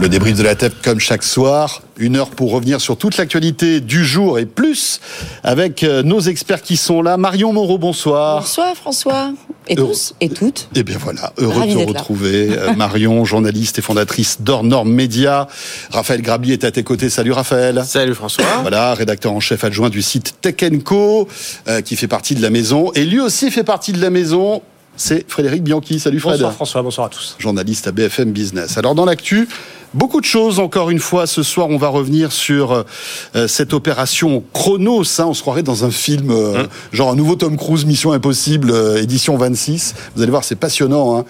Le débrief de la tech comme chaque soir, une heure pour revenir sur toute l'actualité du jour et plus avec euh, nos experts qui sont là. Marion Moreau, bonsoir. Bonsoir François. Et tous et toutes. Eh bien voilà, heureux de te retrouver. Euh, Marion, journaliste et fondatrice d'Ornorm Media. Raphaël Grabi est à tes côtés. Salut Raphaël. Salut François. Voilà, rédacteur en chef adjoint du site Tech Co, euh, qui fait partie de la maison. Et lui aussi fait partie de la maison c'est Frédéric Bianchi. Salut Fred. Bonsoir François, bonsoir à tous. Journaliste à BFM Business. Alors dans l'actu, Beaucoup de choses, encore une fois, ce soir, on va revenir sur euh, cette opération Chronos. Hein, on se croirait dans un film, euh, hum. genre un nouveau Tom Cruise, Mission Impossible, euh, édition 26. Vous allez voir, c'est passionnant. Hein.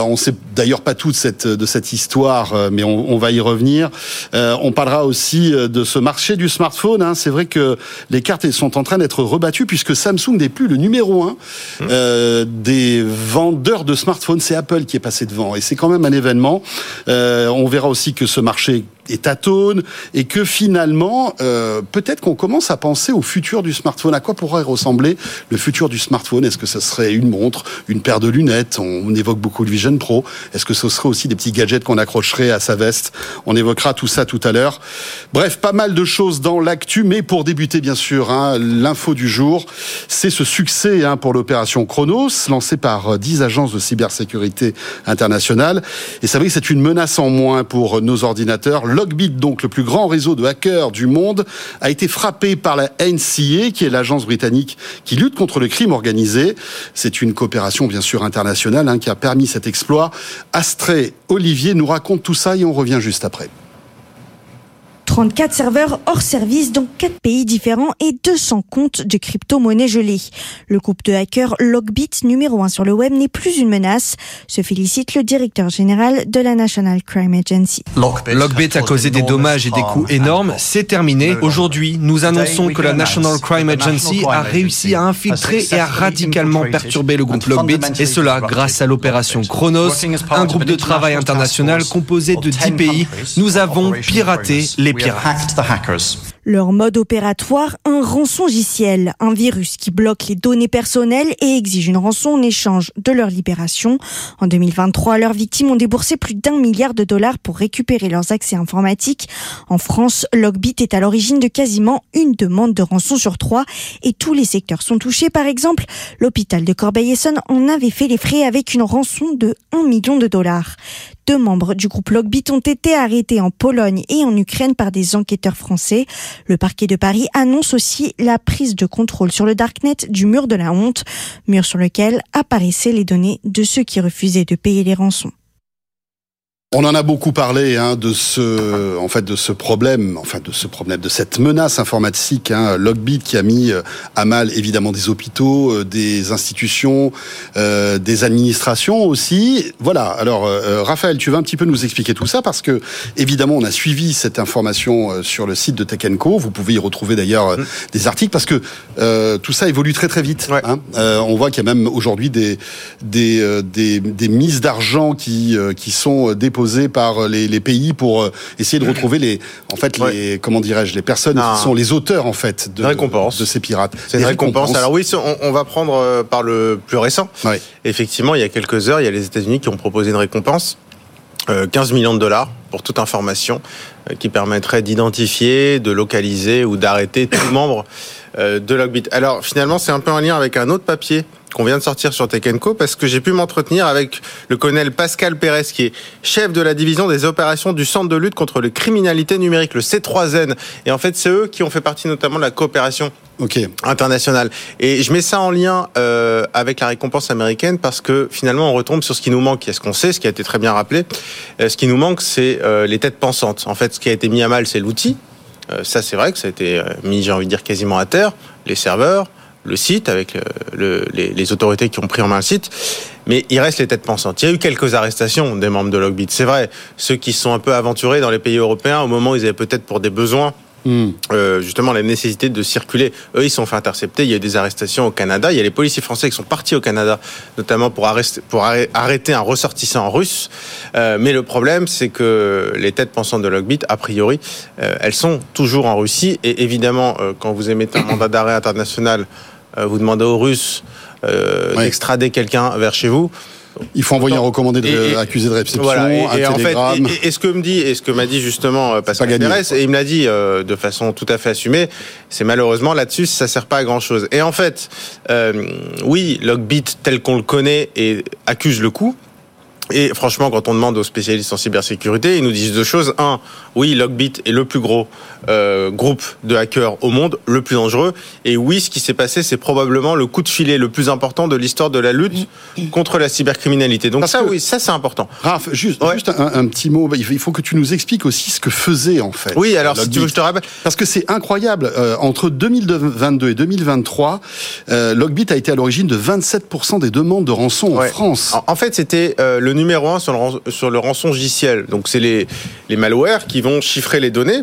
on sait d'ailleurs pas tout de cette, de cette histoire, mais on, on, va y revenir. on parlera aussi de ce marché du smartphone. Hein. C'est vrai que les cartes sont en train d'être rebattues puisque Samsung n'est plus le numéro un hum. des vendeurs de smartphones. C'est Apple qui est passé devant. Et c'est quand même un événement. on verra aussi que ce marché est atone et que finalement, euh, peut-être qu'on commence à penser au futur du smartphone. À quoi pourrait ressembler le futur du smartphone? Est-ce que ce serait une montre, une paire de lunettes? On, évoque beaucoup le Vision Pro. Est-ce que ce serait aussi des petits gadgets qu'on accrocherait à sa veste? On évoquera tout ça tout à l'heure. Bref, pas mal de choses dans l'actu, mais pour débuter, bien sûr, hein, l'info du jour, c'est ce succès hein, pour l'opération Chronos, lancée par 10 agences de cybersécurité internationale. Et veut dire que c'est une menace en moins pour nos ordinateurs Logbit, donc le plus grand réseau de hackers du monde, a été frappé par la NCA, qui est l'agence britannique qui lutte contre le crime organisé. C'est une coopération bien sûr internationale hein, qui a permis cet exploit. Astré Olivier nous raconte tout ça et on revient juste après. 34 serveurs hors service dans 4 pays différents et 200 comptes de crypto-monnaies gelées. Le groupe de hackers Logbit, numéro 1 sur le web, n'est plus une menace, se félicite le directeur général de la National Crime Agency. Logbit a causé des dommages et des coûts énormes. C'est terminé. Aujourd'hui, nous annonçons que la National Crime Agency a réussi à infiltrer et à radicalement perturber le groupe Logbit, et cela grâce à l'opération Chronos, un groupe de travail international composé de 10 pays. Nous avons piraté les hacked the hackers. Leur mode opératoire, un rançongiciel, un virus qui bloque les données personnelles et exige une rançon en échange de leur libération. En 2023, leurs victimes ont déboursé plus d'un milliard de dollars pour récupérer leurs accès informatiques. En France, Logbit est à l'origine de quasiment une demande de rançon sur trois et tous les secteurs sont touchés. Par exemple, l'hôpital de Corbeil-Essonne en avait fait les frais avec une rançon de 1 million de dollars. Deux membres du groupe Logbit ont été arrêtés en Pologne et en Ukraine par des enquêteurs français. Le parquet de Paris annonce aussi la prise de contrôle sur le Darknet du mur de la honte, mur sur lequel apparaissaient les données de ceux qui refusaient de payer les rançons. On en a beaucoup parlé hein, de ce, en fait, de ce problème, enfin de ce problème, de cette menace informatique, hein, Logbit qui a mis euh, à mal évidemment des hôpitaux, euh, des institutions, euh, des administrations aussi. Voilà. Alors, Raphaël, tu vas un petit peu nous expliquer tout ça? Parce que évidemment, on a suivi cette information sur le site de Tech Co. Vous pouvez y retrouver d'ailleurs mm. des articles parce que tout ça évolue très très vite. Hein. on voit qu'il y a même aujourd'hui des des, des, des mises d'argent qui qui sont déposées par les, pays pour euh, essayer de retrouver les, en fait, les, comment dirais-je, les personnes qui sont les auteurs en fait de, de ces pirates. C'est une récompense. Alors oui, on, va prendre euh, par le plus récent. Effectivement, il y a quelques heures, il y a les États-Unis qui ont proposé une récompense. 15 euh, millions de dollars pour toute information qui permettrait d'identifier, de localiser ou d'arrêter tout membre de Logbit. Alors finalement, c'est un peu en lien avec un autre papier qu'on vient de sortir sur Tekenco parce que j'ai pu m'entretenir avec le colonel Pascal Pérez qui est chef de la division des opérations du Centre de lutte contre les criminalités numériques, le C3N. Et en fait, c'est eux qui ont fait partie notamment de la coopération internationale. Et je mets ça en lien euh, avec la récompense américaine parce que finalement, on retombe sur ce qui nous manque. Est-ce qu'on sait, ce qui a été très bien rappelé, euh, ce qui nous manque, c'est euh, les têtes pensantes. En fait, ce qui a été mis à mal, c'est l'outil. ça, c'est vrai que ça a été mis, j'ai envie de dire, quasiment à terre. Les serveurs, le site, avec le, les, les, autorités qui ont pris en main le site. Mais il reste les têtes pensantes. Il y a eu quelques arrestations des membres de Logbit. C'est vrai, ceux qui sont un peu aventurés dans les pays européens, au moment où ils avaient peut-être pour des besoins Hmm. Euh, justement la nécessité de circuler. Eux, ils sont fait intercepter. Il y a eu des arrestations au Canada. Il y a les policiers français qui sont partis au Canada, notamment pour arrêter, pour arrêter un ressortissant russe. Euh, mais le problème, c'est que les têtes pensantes de Logbit, a priori, euh, elles sont toujours en Russie. Et évidemment, quand vous émettez un mandat d'arrêt international vous demandez aux Russes d'extrader quelqu'un vers chez vous. Il faut envoyer un recommandé de, accusé de réception, voilà, et, un en Fait, et, ce que me dit, et ce que m'a dit justement euh, Pascal Pérez, et il me l'a dit euh, de façon tout à fait assumée, c'est malheureusement là-dessus, ça sert pas à grand chose. Et en fait, euh, oui, Logbit tel qu'on le connaît et accuse le coup, et franchement, quand on demande aux spécialistes en cybersécurité, ils nous disent deux choses. Un, oui, Logbit est le plus gros euh, groupe de hackers au monde, le plus dangereux. Et oui, ce qui s'est passé, c'est probablement le coup de filet le plus important de l'histoire de la lutte contre la cybercriminalité. Donc ça, oui, ça c'est important. Raph, juste, juste un, petit mot. Il faut que tu nous expliques aussi ce que faisait en fait. Oui, alors si tu veux, je te rappelle. Parce que c'est incroyable. Euh, entre 2022 et 2023, euh, Logbit a été à l'origine de 27% des demandes de rançon en France. En, fait, c'était euh, le numéro un sur le, sur le rançon logiciel. Donc c'est les, les malwares qui vont chiffrer les données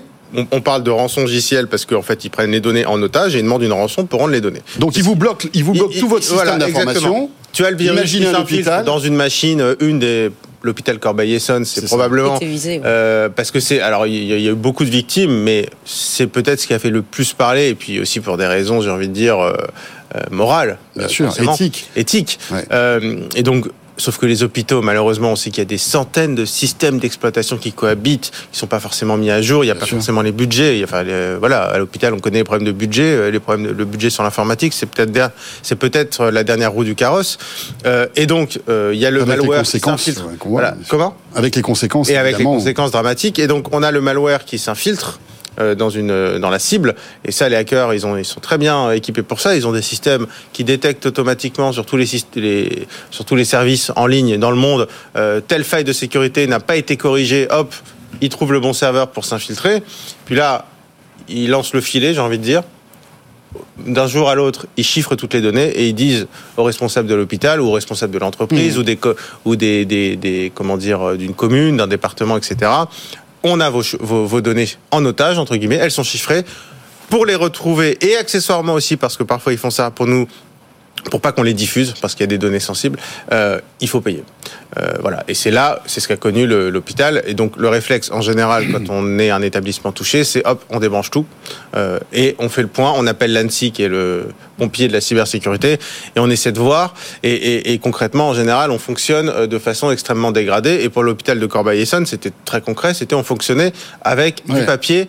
on, parle de rançon logiciel parce qu'en fait, ils prennent les données en otage et ils demandent une rançon pour rendre les données. Donc, ils vous bloquent, ils vous bloquent tout votre système d'information. Tu as le virus qui s'infiltre dans une machine, euh, une des l'hôpital Corbeil-Essonne, c'est probablement euh, parce que c'est alors il y, a eu beaucoup de victimes, mais c'est peut-être ce qui a fait le plus parler et puis aussi pour des raisons, j'ai envie de dire euh, morales, bien sûr, éthiques, éthique. et donc Sauf que les hôpitaux, malheureusement, on sait qu'il y a des centaines de systèmes d'exploitation qui cohabitent, qui sont pas forcément mis à jour. Il n'y a pas forcément les budgets. Enfin, voilà, à l'hôpital, on connaît les problèmes de budget. Euh, les problèmes, de, le budget sur l'informatique, c'est peut-être c'est peut-être la dernière roue du carrosse. Euh, et donc, euh, il y a le malware qui s'infiltre. voilà. Comment? Avec les conséquences. Et avec les conséquences dramatiques. Et donc, on a le malware qui s'infiltre euh, dans une euh, dans la cible. Et ça les hackers ils ont ils sont très bien équipés pour ça. Ils ont des systèmes qui détectent automatiquement sur tous les, les sur tous les services en ligne dans le monde. Euh, telle faille de sécurité n'a pas été corrigée. Hop ils trouvent le bon serveur pour s'infiltrer. Puis là ils lancent le filet j'ai envie de dire. D'un jour à l'autre, ils chiffrent toutes les données et ils disent aux responsables de l'hôpital ou aux responsables de l'entreprise mmh. ou des ou des, des, des comment dire d'une commune, d'un département, etc on a vos, données en otage, entre guillemets, elles sont chiffrées. Pour les retrouver et accessoirement aussi parce que parfois ils font ça pour nous pour pas qu'on les diffuse, parce qu'il y a des données sensibles, euh, il faut payer. Euh, voilà. Et c'est là, c'est ce qu'a connu l'hôpital. Et donc le réflexe, en général, quand on est un établissement touché, c'est hop, on débranche tout euh, et on fait le point. On appelle l'ANSI, qui est le pompier de la cybersécurité, et on essaie de voir. Et, et, et concrètement, en général, on fonctionne de façon extrêmement dégradée. Et pour l'hôpital de Corbeil-Essonne, c'était très concret. C'était on fonctionnait avec du papier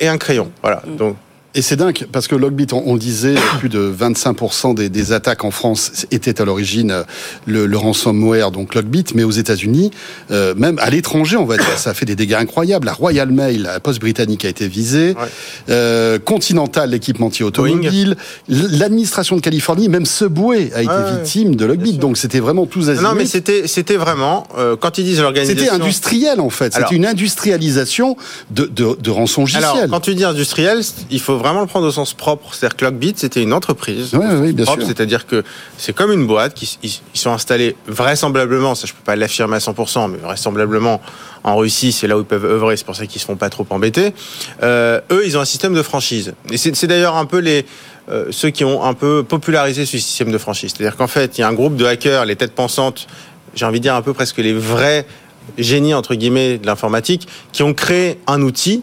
et un crayon. Voilà. Donc et c'est dingue, parce que Logbit, on, disait, plus de 25% des, des, attaques en France étaient à l'origine euh, le, le, ransomware, donc Logbit, mais aux États-Unis, euh, même à l'étranger, on va dire, ça a fait des dégâts incroyables. La Royal Mail, la poste britannique a été visée, euh, Continental, l'équipementier automobile, l'administration de Californie, même Subway a été victime de Logbit, donc c'était vraiment tous azimuts. Non, mais c'était, c'était vraiment, euh, quand ils disent l'organisation... C'était industriel, en fait. C'était une industrialisation de, de, de rançon Alors, quand tu dis industriel, il faut vraiment le prendre au sens propre. C'est-à-dire que Lockbit, c'était une entreprise. Oui, bien propre, C'est-à-dire que c'est comme une boîte qui ils sont installés vraisemblablement, ça je peux pas l'affirmer à 100%, mais vraisemblablement en Russie, c'est là où ils peuvent œuvrer. C'est pour ça qu'ils se font pas trop embêter. Euh, eux, ils ont un système de franchise. Et c'est d'ailleurs un peu les euh, ceux qui ont un peu popularisé ce système de franchise. C'est-à-dire qu'en fait, il y a un groupe de hackers, les têtes pensantes, j'ai envie de dire un peu presque les vrais génies entre guillemets de l'informatique, qui ont créé un outil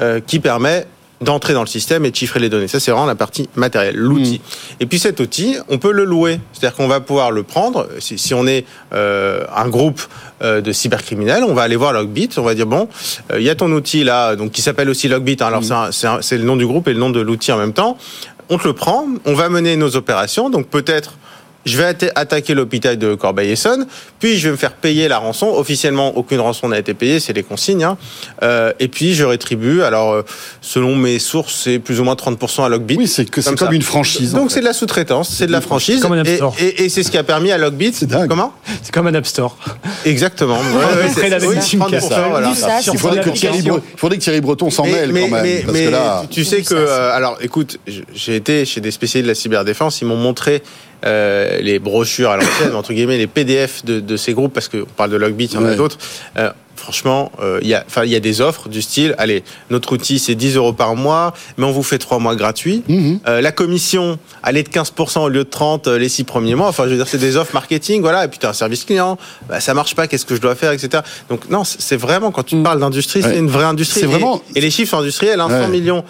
euh, qui permet d'entrer dans le système et de chiffrer les données. Ça, c'est vraiment la partie matérielle, l'outil. Mm. Et puis cet outil, on peut le louer. C'est-à-dire qu'on va pouvoir le prendre. Si, si on est euh, un groupe euh, de cybercriminels, on va aller voir Logbit. On va dire bon, euh, il y a ton outil là, donc qui s'appelle aussi Logbit. Hein. Alors mm. c'est le nom du groupe et le nom de l'outil en même temps. On te le prend. On va mener nos opérations. Donc peut-être je vais attaquer l'hôpital de Corbeil-Essonne, puis je vais me faire payer la rançon. Officiellement, aucune rançon n'a été payée, c'est les consignes. Hein. Euh, et puis je rétribue. Alors, euh, selon mes sources, c'est plus ou moins 30% à Logbit. Oui, c'est comme, comme une franchise. Donc c'est de la sous-traitance, c'est de la franchise. Comme un App Store. Et, et, c'est ce qui a permis à Logbit. C'est dingue. Comment C'est comme un App Store. Exactement. Ouais, la même voilà. Il faudrait que, Thierry faudrait que Thierry Breton s'en mêle quand même. Mais, parce que là... tu sais que, euh, alors, écoute, j'ai été chez des spécialistes de la cyberdéfense. Ils m'ont montré euh, les brochures à l'ancienne, entre guillemets, les PDF de, de, ces groupes, parce qu'on parle de Logbit, il y en a d'autres. Euh, franchement, euh, il y a, y des offres du style, allez, notre outil c'est 10 euros par mois, mais on vous fait trois mois gratuits. Mhm. Euh, la commission, elle est de 15% au lieu de 30 les six premiers mois. Enfin, je veux dire, c'est des offres marketing, voilà. Et puis tu as un service client, bah, ça marche pas, qu'est-ce que je dois faire, etc. Donc non, c'est vraiment quand tu mm. parles d'industrie, c'est une vraie industrie. Vraiment. Et, les chiffres industriels, hein, 100 millions,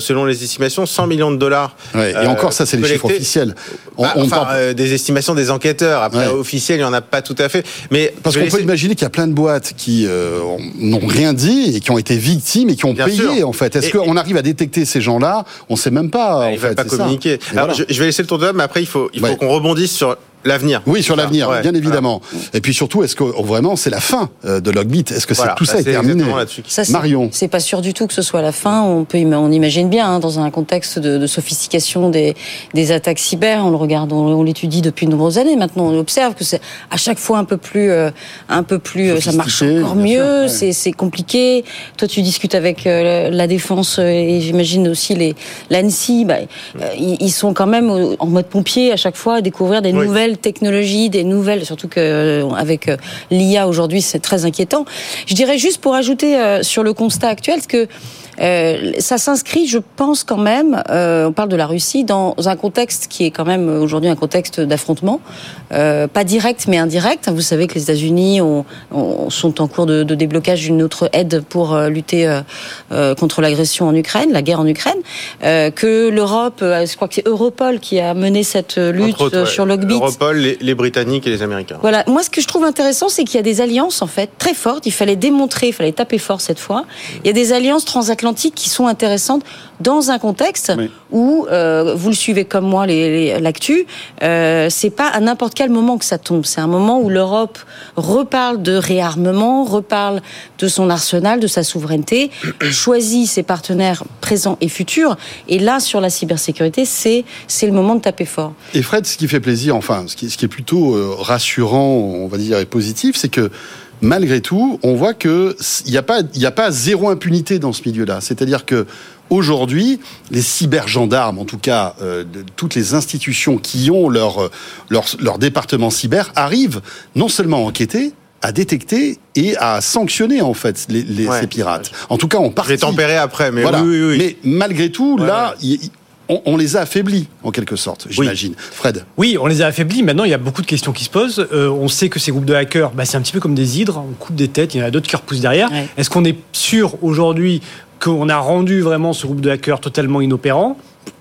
selon les estimations, 100 millions de dollars. et encore, ça, c'est les chiffres officiels. On, bah, enfin, des estimations des enquêteurs. Après, officiels, il y en a pas tout à fait. Mais parce qu'on peut imaginer qu'il y a plein de boîtes qui euh, n'ont rien dit et qui ont été victimes et qui ont payé en fait. Est-ce qu'on arrive à détecter ces gens-là? On ne sait même pas. Ils ne pas communiquer. Alors, je, vais laisser le tour de table, mais après il faut, il faut qu'on rebondisse sur L'avenir. Oui, sur l'avenir, bien évidemment. Et puis surtout, est-ce que oh, vraiment c'est la fin euh, de Logbit Est-ce que tout ça bah, est, terminé? ça, Marion C'est pas sûr du tout que ce soit la fin. On peut, on imagine bien hein, dans un contexte de, sophistication des, des, attaques cyber. On le regarde, on, l'étudie depuis de nombreuses années. Maintenant, on observe que c'est à chaque fois un peu plus, euh, un peu plus, euh, ça marche encore mieux. C'est compliqué. Toi, tu discutes avec la défense et j'imagine aussi les l'ANSI. Bah, ils, sont quand même en mode pompier à chaque fois à découvrir des nouvelles technologies, des nouvelles, surtout que euh, avec euh, l'IA aujourd'hui, c'est très inquiétant. Je dirais juste pour ajouter euh, sur le constat actuel, que euh, ça s'inscrit, je pense quand même, euh, on parle de la Russie, dans un contexte qui est quand même aujourd'hui un contexte d'affrontement, euh, pas direct mais indirect. Vous savez que les États-Unis sont en cours de, de déblocage d'une autre aide pour lutter contre l'agression en Ukraine, la guerre en Ukraine, que l'Europe, je crois que c'est Europol qui a mené cette lutte sur Logbit. Les, Britanniques et les Américains. Voilà. Moi, ce que je trouve intéressant, c'est qu'il y a des alliances en fait très fortes. Il fallait démontrer, il fallait taper fort cette fois. Il y a des alliances transatlantiques qui sont intéressantes dans un contexte où euh, vous le suivez comme moi l'actu, euh, c'est pas à n'importe quel moment que ça tombe. C'est un moment où l'Europe reparle de réarmement, reparle de son arsenal, de sa souveraineté, choisit ses partenaires présents et futurs. Et là, sur la cybersécurité, c'est c'est le moment de taper fort. Et Fred, ce qui fait plaisir, enfin, ce qui, ce qui est plutôt euh, rassurant, on va dire, et positif, c'est que malgré tout, on voit que il n'y a pas, il a pas zéro impunité dans ce milieu-là. C'est-à-dire que aujourd'hui, les cybergendarmes, en tout cas, euh, de, toutes les institutions qui ont leur, leur, leur département cyber, arrivent non seulement à enquêter, à détecter et à sanctionner en fait les, les ces pirates. En tout cas, on partie. Les tempérer après, mais voilà. oui, oui, oui. Mais malgré tout, là, on, les a affaiblis en quelque sorte, j'imagine. Fred Oui, on les a affaiblis. Maintenant, il y a beaucoup de questions qui se posent. Euh, on sait que ces groupes de hackers, bah, c'est un petit peu comme des hydres. On coupe des têtes, il y en a d'autres qui repoussent derrière. Est-ce qu'on est sûr aujourd'hui qu'on a rendu vraiment ce groupe de hackers totalement inopérant?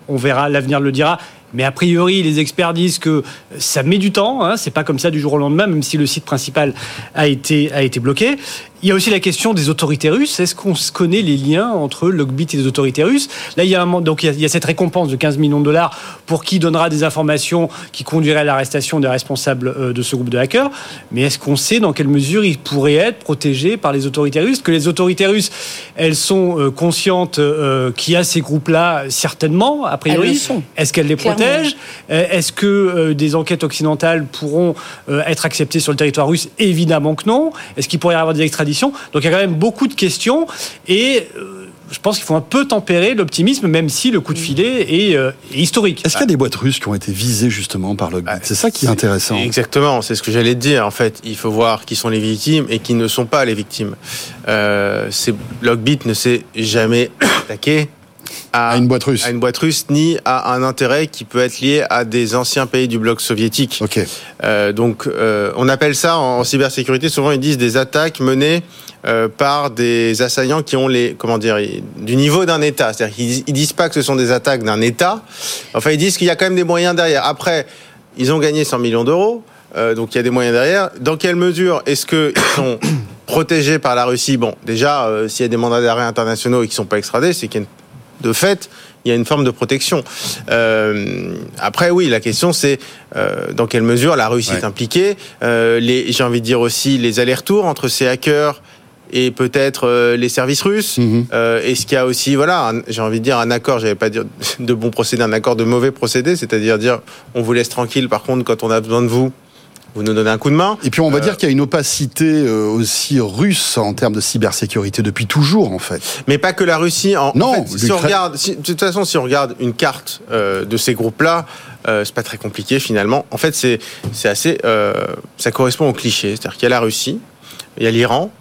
On verra, l'avenir le dira. Mais a priori, les experts disent que ça met du temps. Hein, c'est pas comme ça du jour au lendemain, même si le site principal a été, a été bloqué. Il y a aussi la question des autorités russes. Est-ce qu'on connaît les liens entre Logbit et les autorités russes? Là, il y, a un, donc, il y, a, cette récompense de 15 millions de dollars pour qui donnera des informations qui conduiraient à l'arrestation des responsables euh, de ce groupe de hackers. Mais est-ce qu'on sait dans quelle mesure ils pourraient être protégés par les autorités russes? Que les autorités russes, elles sont euh, conscientes euh, qu'il y a ces groupes-là, certainement, a priori. Est-ce qu'elles les protègent? Est-ce que des enquêtes occidentales pourront être acceptées sur le territoire russe? Évidemment que non. Est-ce qu'il pourrait y avoir des extraditions? Donc il y a quand même beaucoup de questions et euh, je pense qu'il faut un peu tempérer l'optimisme, même si le coup de filet est, euh, historique. Est-ce qu'il y a des boîtes russes qui ont été visées justement par Logbit C'est ça qui est, intéressant. Exactement, c'est ce que j'allais te dire. En fait, il faut voir qui sont les victimes et qui ne sont pas les victimes. Euh, Logbit ne s'est jamais attaqué à, une boîte russe. À une boîte russe, ni à un intérêt qui peut être lié à des anciens pays du bloc soviétique. Euh, donc, euh, on appelle ça en, cybersécurité. Souvent, ils disent des attaques menées euh, par des assaillants qui ont les comment dire du niveau d'un État. C'est-à-dire qu'ils ils disent pas que ce sont des attaques d'un État. Enfin, ils disent qu'il y a quand même des moyens derrière. Après, ils ont gagné 100 millions d'euros. Donc il y a des moyens derrière. Dans quelle mesure est-ce qu'ils sont protégés par la Russie? Bon, déjà, s'il y a des mandats d'arrêt internationaux et qui sont pas extradés, c'est qu'il y a une de fait, il y a une forme de protection. Euh, après, oui, la question c'est euh, dans quelle mesure la Russie est impliquée. Euh, j'ai envie de dire aussi les allers-retours entre ces hackers et peut-être les services russes. Mhm. Est-ce qu'il y a aussi, voilà, j'ai envie de dire un accord, j'allais pas dire de bon procédé, un accord de mauvais procédé, c'est-à-dire dire on vous laisse tranquille, par contre, quand on a besoin de vous, vous nous donnez un coup de main. Et puis on va euh, dire qu'il y a une opacité euh, aussi russe en termes de cybersécurité depuis toujours en fait. Mais pas que la Russie. En, non. si on regarde, de toute façon, si on regarde une carte euh, de ces groupes-là, c'est pas très compliqué finalement. En fait, c'est c'est assez, ça correspond au cliché. C'est-à-dire qu'il y a la Russie, il y a l'Iran,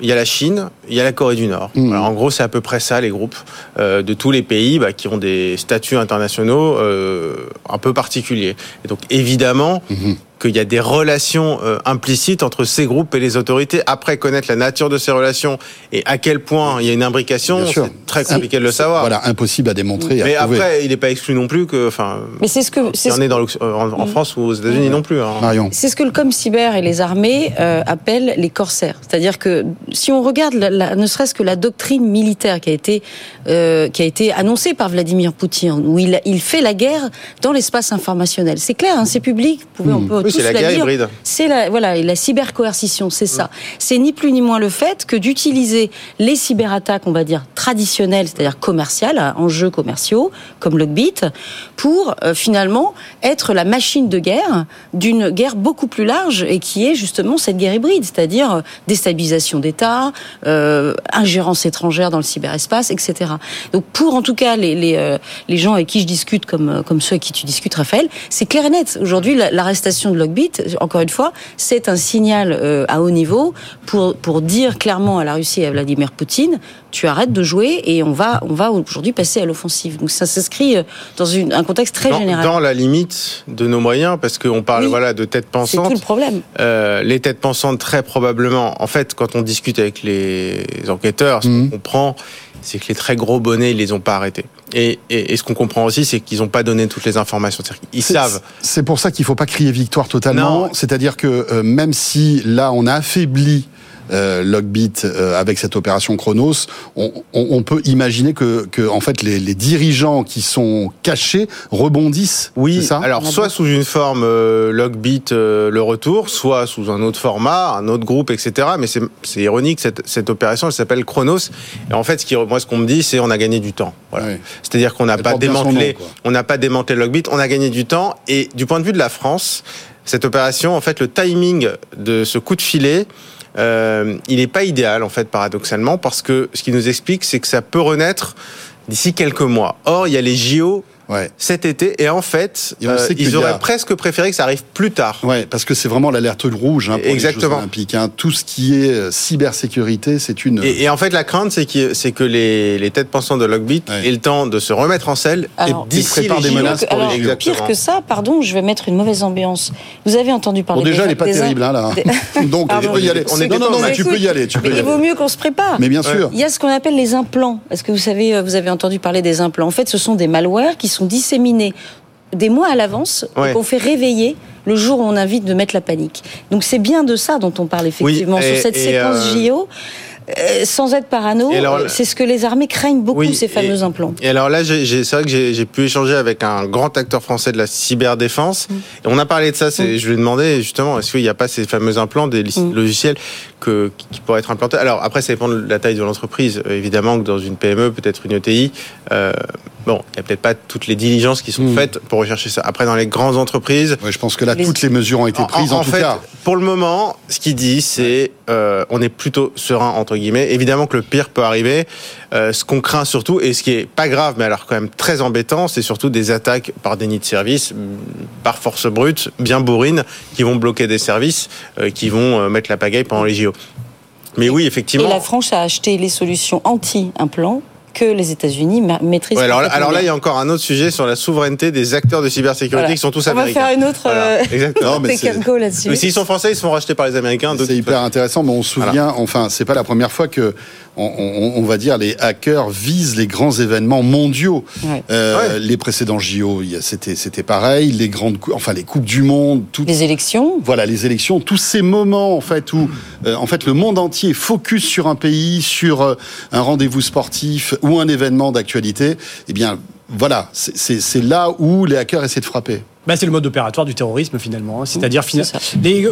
il y a la Chine, il y a la Corée du Nord. Mmh. en gros, c'est à peu près ça les groupes euh, de tous les pays bah, qui ont des statuts internationaux euh, un peu particuliers. Et donc évidemment, mmh qu'il y a des relations euh, implicites entre ces groupes et les autorités. Après, connaître la nature de ces relations et à quel point il y a une imbrication, c'est très compliqué de le savoir. Voilà, impossible à démontrer. Mais après, il n'est pas exclu non plus que, enfin, mais c'est ce que c'est en est dans en, France ou aux États-Unis non plus. Hein. C'est ce que le Com Cyber et les armées euh, appellent les corsaires. C'est-à-dire que si on regarde, la, ne serait-ce que la doctrine militaire qui a été euh, qui a été annoncée par Vladimir Poutine, où il, il fait la guerre dans l'espace informationnel. C'est clair, hein, c'est public. Vous pouvez, on peut c'est la guerre hybride. C'est la, voilà, la cybercoercition, c'est ça. C'est ni plus ni moins le fait que d'utiliser les cyberattaques, on va dire, traditionnelles, c'est-à-dire commerciales, hein, en jeux commerciaux, comme Logbit, pour euh, finalement être la machine de guerre d'une guerre beaucoup plus large et qui est justement cette guerre hybride, c'est-à-dire euh, déstabilisation d'État, euh, ingérence étrangère dans le cyberespace, etc. Donc pour en tout cas les, les, les gens avec qui je discute, comme, comme ceux avec qui tu discutes, Raphaël, c'est clair et net. Aujourd'hui, l'arrestation de Logbit, encore une fois, c'est un signal euh, à haut niveau pour, pour dire clairement à la Russie et à Vladimir Poutine, tu arrêtes de jouer et on va, on va aujourd'hui passer à l'offensive. Donc ça s'inscrit euh, dans une, un contexte très général. Dans la limite de nos moyens, parce qu'on parle voilà, de têtes pensantes. C'est tout le problème. Euh, les têtes pensantes, très probablement, en fait, quand on discute avec les enquêteurs, ce qu'on mhm. comprend, c'est que les très gros bonnets, ils les ont pas arrêtés. Et, et, ce qu'on comprend aussi, c'est qu'ils n'ont pas donné toutes les informations. Ils savent. C'est pour ça qu'il faut pas crier victoire totalement. C'est-à-dire que euh, même si là, on a affaibli euh, Logbit euh, avec cette opération Chronos, on, peut imaginer que, en fait les, dirigeants qui sont cachés rebondissent. Oui, ça? alors soit sous une forme euh, Logbit le retour, soit sous un autre format, un autre groupe, etc. Mais c'est ironique cette, opération, elle s'appelle Chronos. Et en fait, ce qui, moi, ce qu'on me dit, c'est on a gagné du temps. C'est-à-dire qu'on n'a pas démantelé, on n'a pas démantelé Logbit, on a gagné du temps. Et du point de vue de la France, cette opération, en fait, le timing de ce coup de filet euh, il n'est pas idéal en fait paradoxalement parce que ce qui nous explique c'est que ça peut renaître d'ici quelques mois. Or il y a les JO ouais. cet été. Et en fait, euh, ils auraient presque préféré que ça arrive plus tard. Ouais, parce que c'est vraiment l'alerte rouge hein, pour Exactement. les Jeux Olympiques. Hein. Tout ce qui est euh, cybersécurité, c'est une. Et, en fait, la crainte, c'est que, c'est que les, les têtes pensantes de Logbit aient le temps de se remettre en selle alors, et d'ici les des menaces pour alors, Pire que ça, pardon, je vais mettre une mauvaise ambiance. Vous avez entendu parler. Bon, déjà, elle n'est pas terrible hein, là. Donc, tu peux y aller. non, non, non, mais tu peux y aller. Tu peux il vaut mieux qu'on se prépare. Mais bien sûr. Il y a ce qu'on appelle les implants. Est-ce que vous savez, euh, vous avez entendu parler des implants? En fait, ce sont des malwares qui sont disséminés des mois à l'avance et qu'on fait réveiller le jour où on invite de mettre la panique. Donc c'est bien de ça dont on parle effectivement sur cette séquence euh, JO. Euh, sans être parano, c'est ce que les armées craignent beaucoup, ces fameux implants. Et alors là, c'est vrai que j'ai pu échanger avec un grand acteur français de la cyberdéfense. Mm. Et on a parlé de ça. Mm. Je lui ai demandé justement, est-ce qu'il n'y a pas ces fameux implants, des logiciels que, qui pourraient être implantés Alors après, ça dépend de la taille de l'entreprise. Évidemment que dans une PME, peut-être une ETI, euh, bon, il n'y a peut-être pas toutes les diligences qui sont faites pour rechercher ça. Après, dans les grandes entreprises, je pense que là, toutes les mesures ont été prises. En, tout fait, cas. pour le moment, ce qu'il dit, c'est euh, on est plutôt serein entre guillemets. Évidemment que le pire peut arriver. Euh, ce qu'on craint surtout, et ce qui est pas grave, mais alors quand même très embêtant, c'est surtout des attaques par déni de service, par force brute, bien bourrine, qui vont bloquer des services, euh, qui vont euh, mettre la pagaille pendant les JO. Mais oui, effectivement. La France a acheté les solutions anti-implants que les États-unis maîtrisent. alors, alors, là, il y a encore un autre sujet sur la souveraineté des acteurs de cybersécurité qui sont tous américains. On va faire une autre voilà. Exactement. là-dessus. Mais s'ils sont français, ils se font racheter par les Américains. C'est hyper intéressant, mais on se souvient, enfin, c'est pas la première fois que on, va dire, les hackers visent les grands événements mondiaux. Euh, les précédents JO, c'était c'était pareil. Les grandes, enfin les coupes du monde, toutes, les élections. Voilà, les élections, tous ces moments en fait où, euh, en fait, le monde entier focus sur un pays, sur euh, un rendez-vous sportif ou un événement d'actualité. Eh bien, voilà, c'est là où les hackers essaient de frapper. Bah, c'est le mode opératoire du terrorisme finalement. Hein. C'est-à-dire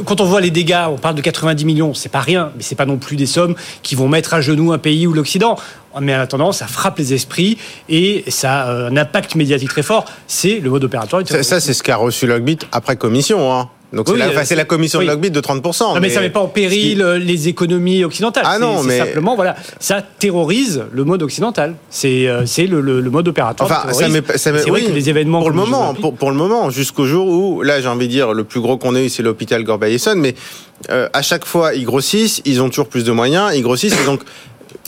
quand on voit les dégâts, on parle de 90 millions, c'est pas rien, mais c'est pas non plus des sommes qui vont mettre à genoux un pays ou l'Occident. Mais en attendant, ça frappe les esprits et ça a un impact médiatique très fort. C'est le mode opératoire du terrorisme. Ça, c'est ce qu'a reçu Logbit après commission. Hein. Donc c'est la, commission de Lockbit de 30%. Non, mais, ça met pas en péril les économies occidentales. Ah non, mais simplement voilà, ça terrorise le mode occidental. C'est c'est le, le, mode opératoire. Enfin, ça met, ça met, oui, que les événements pour le moment, pour, pour, le moment, jusqu'au jour où là, j'ai envie de dire, le plus gros qu'on ait eu, c'est l'hôpital Gorbayeson, mais euh, à chaque fois, ils grossissent, ils ont toujours plus de moyens, ils grossissent, et donc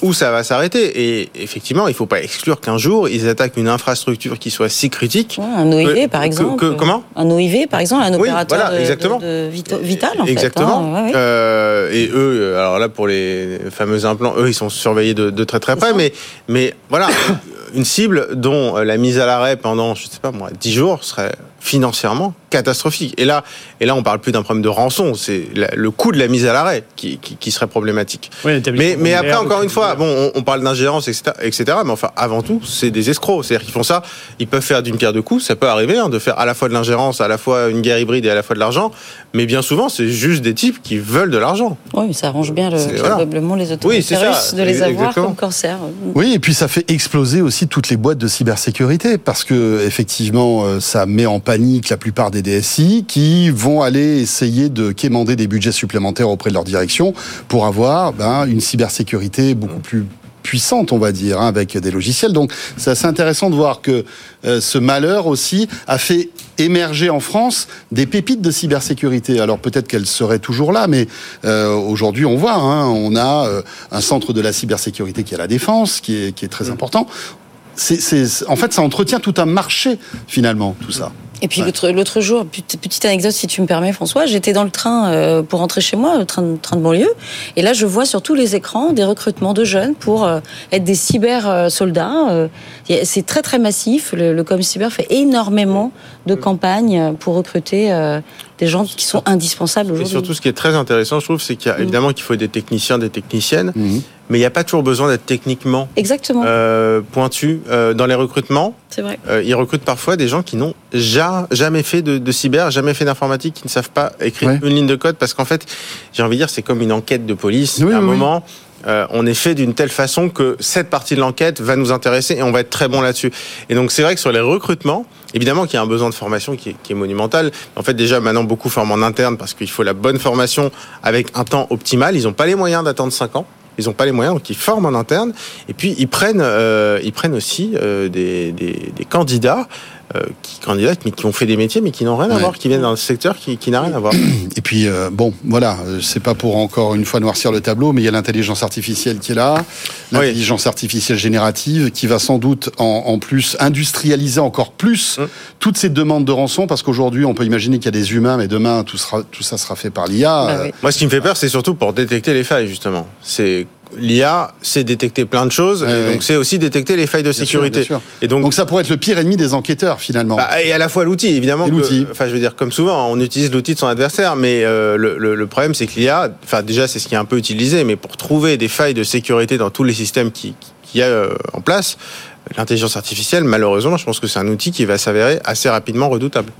où ça va s'arrêter. Et effectivement, il ne faut pas exclure qu'un jour, ils attaquent une infrastructure qui soit si critique. un OIV, par exemple. comment? Un OIV, par exemple, un opérateur de, vital, en exactement. Fait, hein, euh, et eux, alors là, pour les fameux implants, eux, ils sont surveillés de, très très près. Mais, mais voilà, une cible dont la mise à l'arrêt pendant, je ne sais pas moi, 10 jours serait financièrement catastrophique. Et là, et là, on parle plus d'un problème de rançon, c'est le coût de la mise à l'arrêt qui, qui, serait problématique. mais, mais après, encore une fois, bon, on, parle d'ingérence, etc., etc., mais enfin, avant tout, c'est des escrocs. C'est-à-dire qu'ils font ça, ils peuvent faire d'une pierre deux coups, ça peut arriver, hein, de faire à la fois de l'ingérence, à la fois une guerre hybride et à la fois de l'argent, mais bien souvent, c'est juste des types qui veulent de l'argent. Oui, ça arrange bien le, probablement les autorités russes de les avoir comme corsaires. Oui, et puis ça fait exploser aussi toutes les boîtes de cybersécurité, parce que effectivement, euh, ça met en panique la plupart des DSI qui vont aller essayer de quémander des budgets supplémentaires auprès de leur direction pour avoir ben, une cybersécurité beaucoup plus puissante, on va dire, hein, avec des logiciels. Donc, c'est assez intéressant de voir que euh, ce malheur aussi a fait émerger en France des pépites de cybersécurité. Alors peut-être qu'elles seraient toujours là, mais euh, aujourd'hui on voit, hein, on a euh, un centre de la cybersécurité qui est à la défense, qui est, qui est très mmh. important. C'est, en fait, ça entretient tout un marché finalement, tout ça. Et puis l'autre jour, petite anecdote si tu me permets François, j'étais dans le train euh, pour rentrer chez moi, le train, train de banlieue, et là je vois sur tous les écrans des recrutements de jeunes pour euh, être des cyber soldats. Euh, c'est très très massif, le, le Com Cyber fait énormément de campagnes pour recruter des gens qui sont indispensables aujourd'hui. Et surtout ce qui est très intéressant je trouve, c'est qu'il y a mm. évidemment qu'il faut des techniciens, des techniciennes, mm. mais il n'y a pas toujours besoin d'être techniquement Exactement. pointu dans les recrutements. C'est vrai. ils recrutent parfois des gens qui n'ont jamais jamais fait de, cyber, jamais fait d'informatique, qui ne savent pas écrire une ligne de code, parce qu'en fait, j'ai envie de dire, c'est comme une enquête de police. à un moment, euh, on est fait d'une telle façon que cette partie de l'enquête va nous intéresser et on va être très bon là-dessus. Et donc c'est vrai que sur les recrutements, évidemment qu'il y a un besoin de formation qui est, monumental. En fait, déjà maintenant beaucoup forment en interne parce qu'il faut la bonne formation avec un temps optimal. Ils n'ont pas les moyens d'attendre 5 ans. Ils n'ont pas les moyens, donc ils forment en interne. Et puis ils prennent, euh, ils prennent aussi euh, des, des, des, candidats qui candidatent, mais qui ont fait des métiers, mais qui n'ont rien à voir, qui viennent d'un secteur qui, qui n'a rien à voir. Et puis, euh, bon, voilà, c'est pas pour encore une fois noircir le tableau, mais il y a l'intelligence artificielle qui est là, l'intelligence artificielle générative, qui va sans doute en, en plus industrialiser encore plus hum. toutes ces demandes de rançon, parce qu'aujourd'hui, on peut imaginer qu'il y a des humains, mais demain, tout, sera, tout ça sera fait par l'IA. Bah Moi, ce qui me fait peur, c'est surtout pour détecter les failles, justement. C'est l'IA, c'est détecter plein de choses, et donc c'est aussi détecter les failles de sécurité. Et donc, donc ça pourrait être le pire ennemi des enquêteurs finalement. Bah, et à la fois l'outil, évidemment. l'outil. Enfin, je veux dire, comme souvent, on utilise l'outil de son adversaire, mais euh, le, problème, c'est que l'IA, enfin déjà, c'est ce qui est un peu utilisé, mais pour trouver des failles de sécurité dans tous les systèmes qui, qui y a euh, en place, l'intelligence artificielle, malheureusement, je pense que c'est un outil qui va s'avérer assez rapidement redoutable.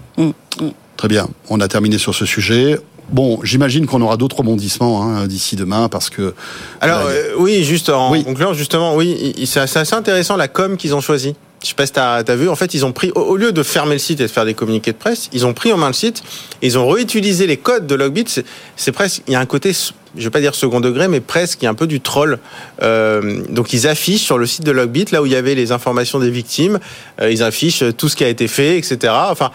Très bien, on a terminé sur ce sujet. Bon, j'imagine qu'on aura d'autres rebondissements hein, d'ici demain parce que. Alors euh, oui, juste en concluant justement, oui, c'est assez intéressant la com qu'ils ont choisi. Je sais pas si tu as, vu, en fait, ils ont pris, au, lieu de fermer le site et de faire des communiqués de presse, ils ont pris en main le site, ils ont réutilisé les codes de Logbit. C'est presque, il y a un côté, je vais pas dire second degré, mais presque, il y a un peu du troll. Euh, donc ils affichent sur le site de Logbit, là où il y avait les informations des victimes, euh, ils affichent tout ce qui a été fait, etc. Enfin,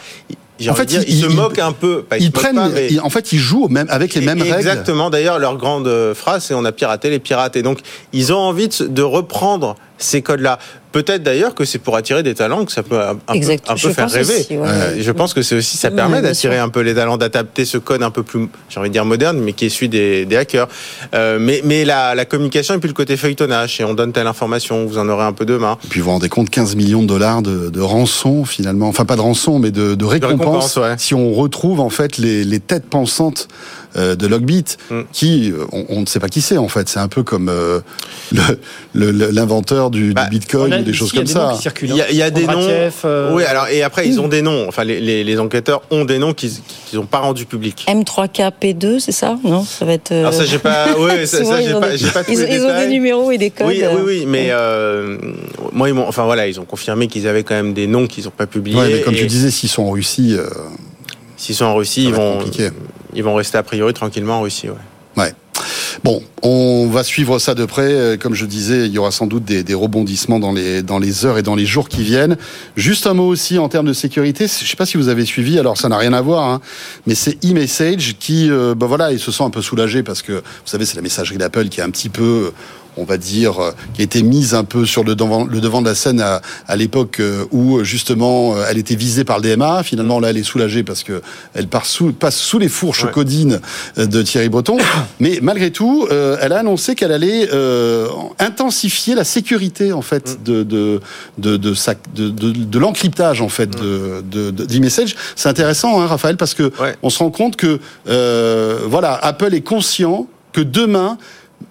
en fait, ils, se moquent un peu. ils, prennent, en fait, ils jouent même avec les mêmes règles. Exactement. D'ailleurs, leur grande phrase, c'est on a piraté les pirates. Et donc, ils ont envie de reprendre ces codes-là. Peut-être d'ailleurs que c'est pour attirer des talents que ça peut un, peu, faire rêver. Euh, je pense que c'est aussi ça permet d'attirer un peu les talents, d'adapter ce code un peu plus, j'ai envie de dire moderne, mais qui est celui des, hackers. Euh, mais mais la, la, communication et puis le côté feuilletonnage, et on donne telle information, vous en aurez un peu demain. Et puis vous vous rendez compte, 15 millions de dollars de, de rançon finalement, enfin pas de rançon, mais de, de récompense, si on retrouve en fait les, les têtes pensantes euh, de Logbit, mm. qui euh, on, ne sait pas qui c'est en fait. C'est un peu comme euh, l'inventeur du, bah, Bitcoin ou des choses comme ça. Il y a, il y a des noms. Oui, alors et après ils ont des noms. Enfin, les, les, les enquêteurs ont des noms qu'ils n'ont pas rendus publics. M3KP2, c'est ça? Non, ça va être. Alors ça j'ai pas. Oui, ça, ça j'ai pas. pas ils, ils ont des numéros et des codes. Oui, oui, oui, mais moi ils m'ont. Enfin voilà, ils ont confirmé qu'ils avaient quand même des noms qu'ils n'ont pas publiés. Ouais, mais comme tu disais, s'ils sont en Russie. S'ils sont en Russie, ils vont, ils vont rester a priori tranquillement en Russie. Ouais. ouais. Bon, on va suivre ça de près. Euh, comme je disais, il y aura sans doute des, rebondissements dans les, dans les heures et dans les jours qui viennent. Juste un mot aussi en termes de sécurité. Je ne sais pas si vous avez suivi, alors ça n'a rien à voir, hein, mais c'est e-message qui, ben voilà, ils se sent un peu soulagés parce que, vous savez, c'est la messagerie d'Apple qui est un petit peu on va dire, euh, qui a été mise un peu sur le devant, le devant de la scène à, à l'époque euh, où justement euh, elle était visée par le DMA. Finalement, là, elle est soulagée parce que elle passe sous, passe sous les fourches codines de Thierry Breton. Mais malgré tout, elle a annoncé qu'elle allait intensifier la sécurité en fait mm. de de de de, de, de, l'encryptage en fait mm. de d'e-message. C'est intéressant, hein, Raphaël, parce que on se rend compte que voilà, Apple est conscient que demain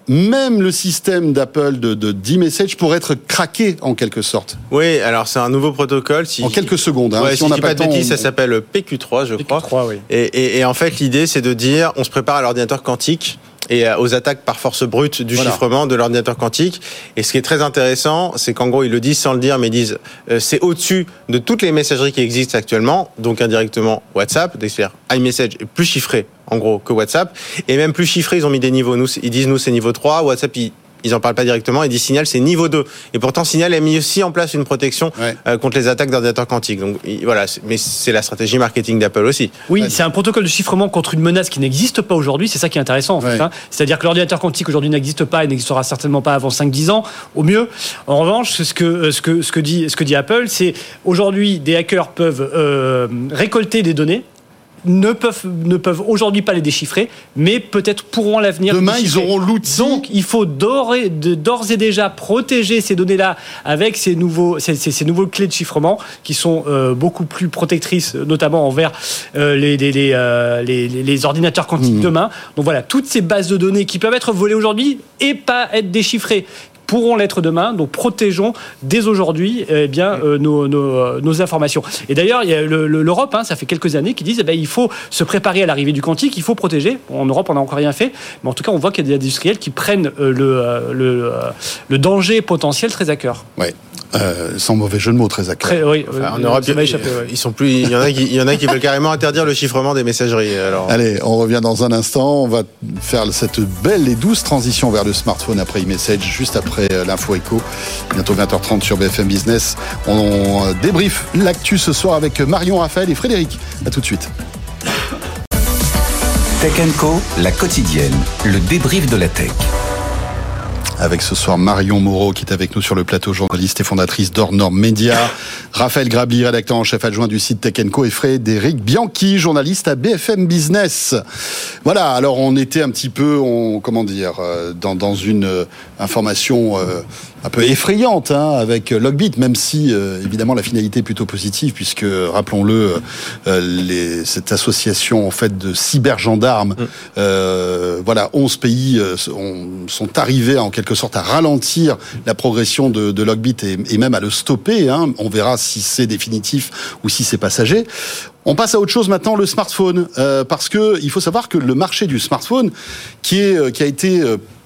même le système d'Apple de, de D-Message pourrait être craqué en quelque sorte. Oui, alors c'est un nouveau protocole. en quelques secondes. Hein, si, on n'a pas, de bêtises, ça s'appelle PQ3, je crois. Oui. Et, et en fait, l'idée, c'est de dire, on se prépare à l'ordinateur quantique et euh, aux attaques par force brute du chiffrement de l'ordinateur quantique. Et ce qui est très intéressant, c'est qu'en gros, ils le disent sans le dire, mais ils disent euh, c'est au-dessus de toutes les messageries qui existent actuellement, donc indirectement WhatsApp, c'est-à-dire iMessage est plus chiffré en gros que WhatsApp, et même plus chiffré, ils ont mis des niveaux. Nous, ils disent nous c'est niveau 3, WhatsApp ils ils en parlent pas directement. Ils disent Signal, c'est niveau 2. Et pourtant, Signal a mis aussi en place une protection euh, contre les attaques d'ordinateurs quantiques. Donc voilà, mais c'est la stratégie marketing d'Apple aussi. Oui, c'est un protocole de chiffrement contre une menace qui n'existe pas aujourd'hui. C'est ça qui est intéressant en fait. Hein. C'est-à-dire que l'ordinateur quantique aujourd'hui n'existe pas et n'existera certainement pas avant 5-10 ans, au mieux. En revanche, ce que, euh, ce que, ce que, dit, ce que dit Apple, c'est aujourd'hui des hackers peuvent euh, récolter des données ne peuvent, ne peuvent aujourd'hui pas les déchiffrer, mais peut-être pourront à l'avenir. Demain, ils auront l'outil. Donc, il faut d'ores et, déjà protéger ces données-là avec ces nouveaux, ces, ces, nouveaux clés de chiffrement qui sont euh, beaucoup plus protectrices, notamment envers euh, les, les, euh, les, les, ordinateurs quantiques mmh. demain. Donc voilà, toutes ces bases de données qui peuvent être volées aujourd'hui et pas être déchiffrées pourront l'être demain. Donc protégeons dès aujourd'hui eh bien euh, nos, euh, nos, informations. Et d'ailleurs, il y a l'Europe, hein, ça fait quelques années, qui disent eh bien, il faut se préparer à l'arrivée du quantique, il faut protéger. en Europe, on n'a encore rien fait, mais en tout cas, on voit qu'il y a des industriels qui prennent euh, le, le, le danger potentiel très à cœur. Ouais. Euh, sans mauvais jeu de mots, très accueilli. oui, en Europe, ils sont plus. Il y en a qui, il y en a qui veulent carrément interdire le chiffrement des messageries. Alors. Allez, on revient dans un instant. On va faire cette belle et douce transition vers le smartphone après e-message, juste après euh, l'info écho. Bientôt 20h30 sur BFM Business. On débrief l'actu ce soir avec Marion, Raphaël et Frédéric. À tout de suite. Tech Co, la quotidienne, le débrief de la tech avec ce soir Marion Moreau qui est avec nous sur le plateau, journaliste et fondatrice d'Ornorm Media, Raphaël Grabli, rédacteur en chef adjoint du site Tech et Frédéric Bianchi, journaliste à BFM Business. Voilà, alors on était un petit peu, on, comment dire, euh, dans, dans une euh, information euh, un peu effrayante hein, avec Logbit, même si euh, évidemment la finalité est plutôt positive, puisque rappelons-le, euh, cette association en fait de cybergendarmes, mm. euh, voilà, 11 pays sont arrivés en quelque sorte à ralentir la progression de, de Logbit et, et, même à le stopper. Hein. On verra si c'est définitif ou si c'est passager. On passe à autre chose maintenant, le smartphone, parce que il faut savoir que le marché du smartphone, qui est qui a été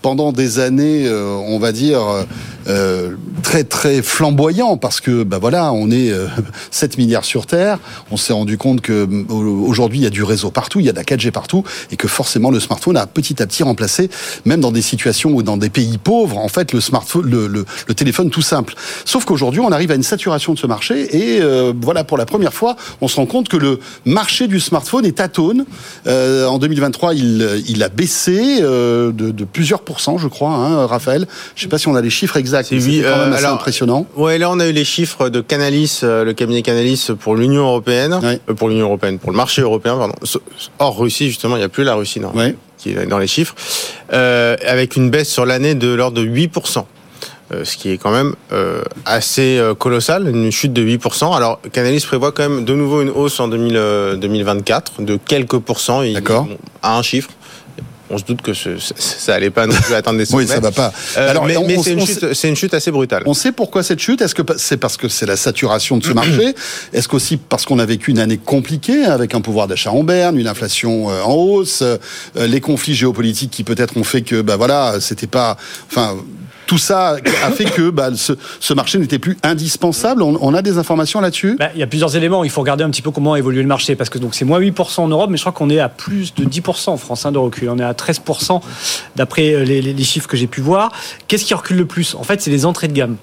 pendant des années, euh, on va dire, euh, euh, très très flamboyant parce que bah voilà, on est 7 milliards sur Terre. On s'est rendu compte que aujourd'hui il y a du réseau partout, il y a de la 4G partout, et que forcément le smartphone a petit à petit remplacé, même dans des situations ou dans des pays pauvres, en fait le smartphone, le, téléphone tout simple. Sauf qu'aujourd'hui on arrive à une saturation de ce marché et voilà pour la première fois on se rend compte que le marché du smartphone est atone. en 2023 il, il a baissé de, de plusieurs pourcents je crois, hein, Raphaël. Je ne sais pas si on a les chiffres exacts, c'est quand même assez euh, impressionnant. Ouais, là on a eu les chiffres de Canalis, euh, le cabinet Canalis pour l'Union européenne, euh, pour l'Union européenne, pour le marché européen, pardon. Hors Russie justement, il n'y a plus la Russie non, qui est dans les chiffres, avec une baisse sur l'année de l'ordre de 8%. ce qui est quand même assez colossal, une chute de 8%. Alors, Canalis prévoit quand même de nouveau une hausse en 2024 de quelques pourcents, D'accord. à un chiffre on se doute que ça allait pas non plus atteindre des sommets. oui, ça va pas. Euh, Alors, mais, c'est une, chute assez brutale. On sait pourquoi cette chute. Est-ce que c'est parce que c'est la saturation de ce marché? Est-ce qu'aussi parce qu'on a vécu une année compliquée avec un pouvoir d'achat en berne, une inflation euh, en hausse, euh, les conflits géopolitiques qui peut-être ont fait que, bah voilà, c'était pas, enfin tout ça a fait que bah, ce, marché n'était plus indispensable. On, a des informations là-dessus? Bah, Il y a plusieurs éléments. Il faut regarder un petit peu comment a évolué le marché. Parce que donc c'est moins 8% en Europe, mais je crois qu'on est à plus de 10% en France hein, de recul. On est à 13% d'après euh, les, chiffres que j'ai pu voir. Qu'est-ce qui recule le plus? En fait, c'est les entrées de gamme.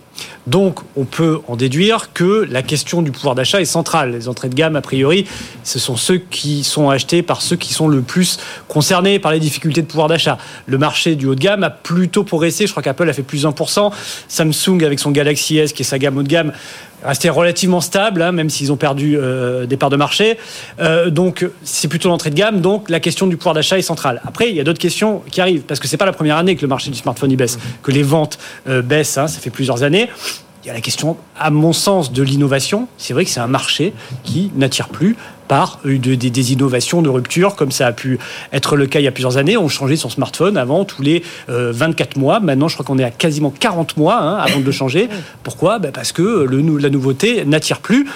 Donc, on peut en déduire que la question du pouvoir d'achat est centrale. Les entrées de gamme, a priori, ce sont ceux qui sont achetés par ceux qui sont le plus concernés par les difficultés de pouvoir d'achat. Le marché du haut de gamme a plutôt progressé. Je crois qu'Apple a fait plus 1%. Samsung, avec son Galaxy S, qui est sa gamme haut de gamme, resté relativement stable, hein, même s'ils ont perdu euh, des parts de marché. Euh, donc, c'est plutôt l'entrée de gamme. Donc, la question du pouvoir d'achat est centrale. Après, il y a d'autres questions qui arrivent, parce que c'est pas la première année que le marché du smartphone y baisse, que les ventes euh, baissent. Hein, ça fait plusieurs années. Il y a la question, à mon sens, de l'innovation. C'est vrai que c'est un marché qui n'attire plus par des, innovations de rupture, comme ça a pu être le cas il y a plusieurs années. On changeait son smartphone avant tous les 24 euh, mois. Maintenant, je crois qu'on est à quasiment 40 mois hein, avant de le changer. Pourquoi? Ben Parce que le, la nouveauté n'attire plus.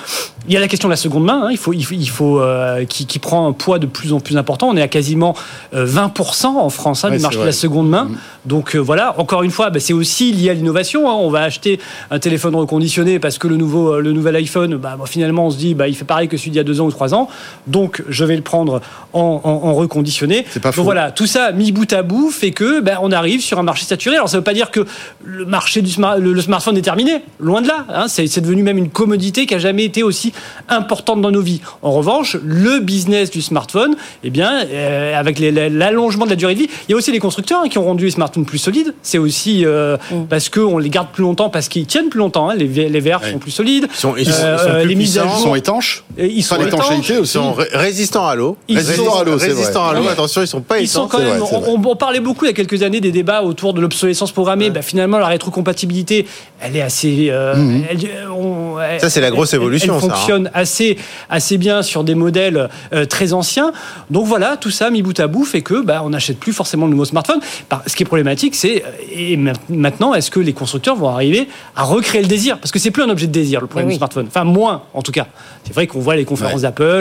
Il y a la question de la seconde main, hein. il faut, il faut, euh, qui, prend un poids de plus en plus important. On est à quasiment 20% euh, en France hein, du marché de la seconde main. Mm. Donc voilà, encore une fois, ben, c'est aussi lié à l'innovation. On va acheter un téléphone reconditionné parce que le, nouveau, le nouvel iPhone, ben, finalement, on se dit, il fait pareil que celui d'il y a deux ans ou trois ans donc je vais le prendre en, reconditionné. donc voilà, tout ça mis bout à bout fait que ben, on arrive sur un marché saturé. Alors ça ne veut pas dire que le marché du le, smartphone est terminé, loin de là. Hein. c'est devenu même une commodité qui a jamais été aussi importante dans nos vies. En revanche, le business du smartphone, eh bien, euh, avec l'allongement de la durée de vie, il y a aussi les constructeurs hein, qui ont rendu les smartphones plus solides. C'est aussi euh, mm. parce qu'on les garde plus longtemps, parce qu'ils tiennent plus longtemps. Hein. Les, les verres sont plus solides. Ils sont, euh, les mises à jour sont étanches. Ils sont étanches. Ils sont résistants à l'eau. Résistants à l'eau, Résistants à l'eau, attention, ils sont pas ils sont quand même, on, parlait beaucoup il y a quelques années des débats autour de l'obsolescence programmée. Ben, finalement, la rétrocompatibilité, elle est assez. Euh, mhm. ça, c'est la grosse évolution. Elle, fonctionne hein. assez, assez bien sur des modèles euh, très anciens. Donc voilà, tout ça mis bout à bout fait que on n'achète plus forcément de nouveaux smartphones. Ce qui est problématique, c'est et maintenant, est-ce que les constructeurs vont arriver à recréer le désir? Parce que c'est plus un objet de désir, le problème du smartphone. Enfin, moins, en tout cas. C'est vrai qu'on voit les conférences d'Apple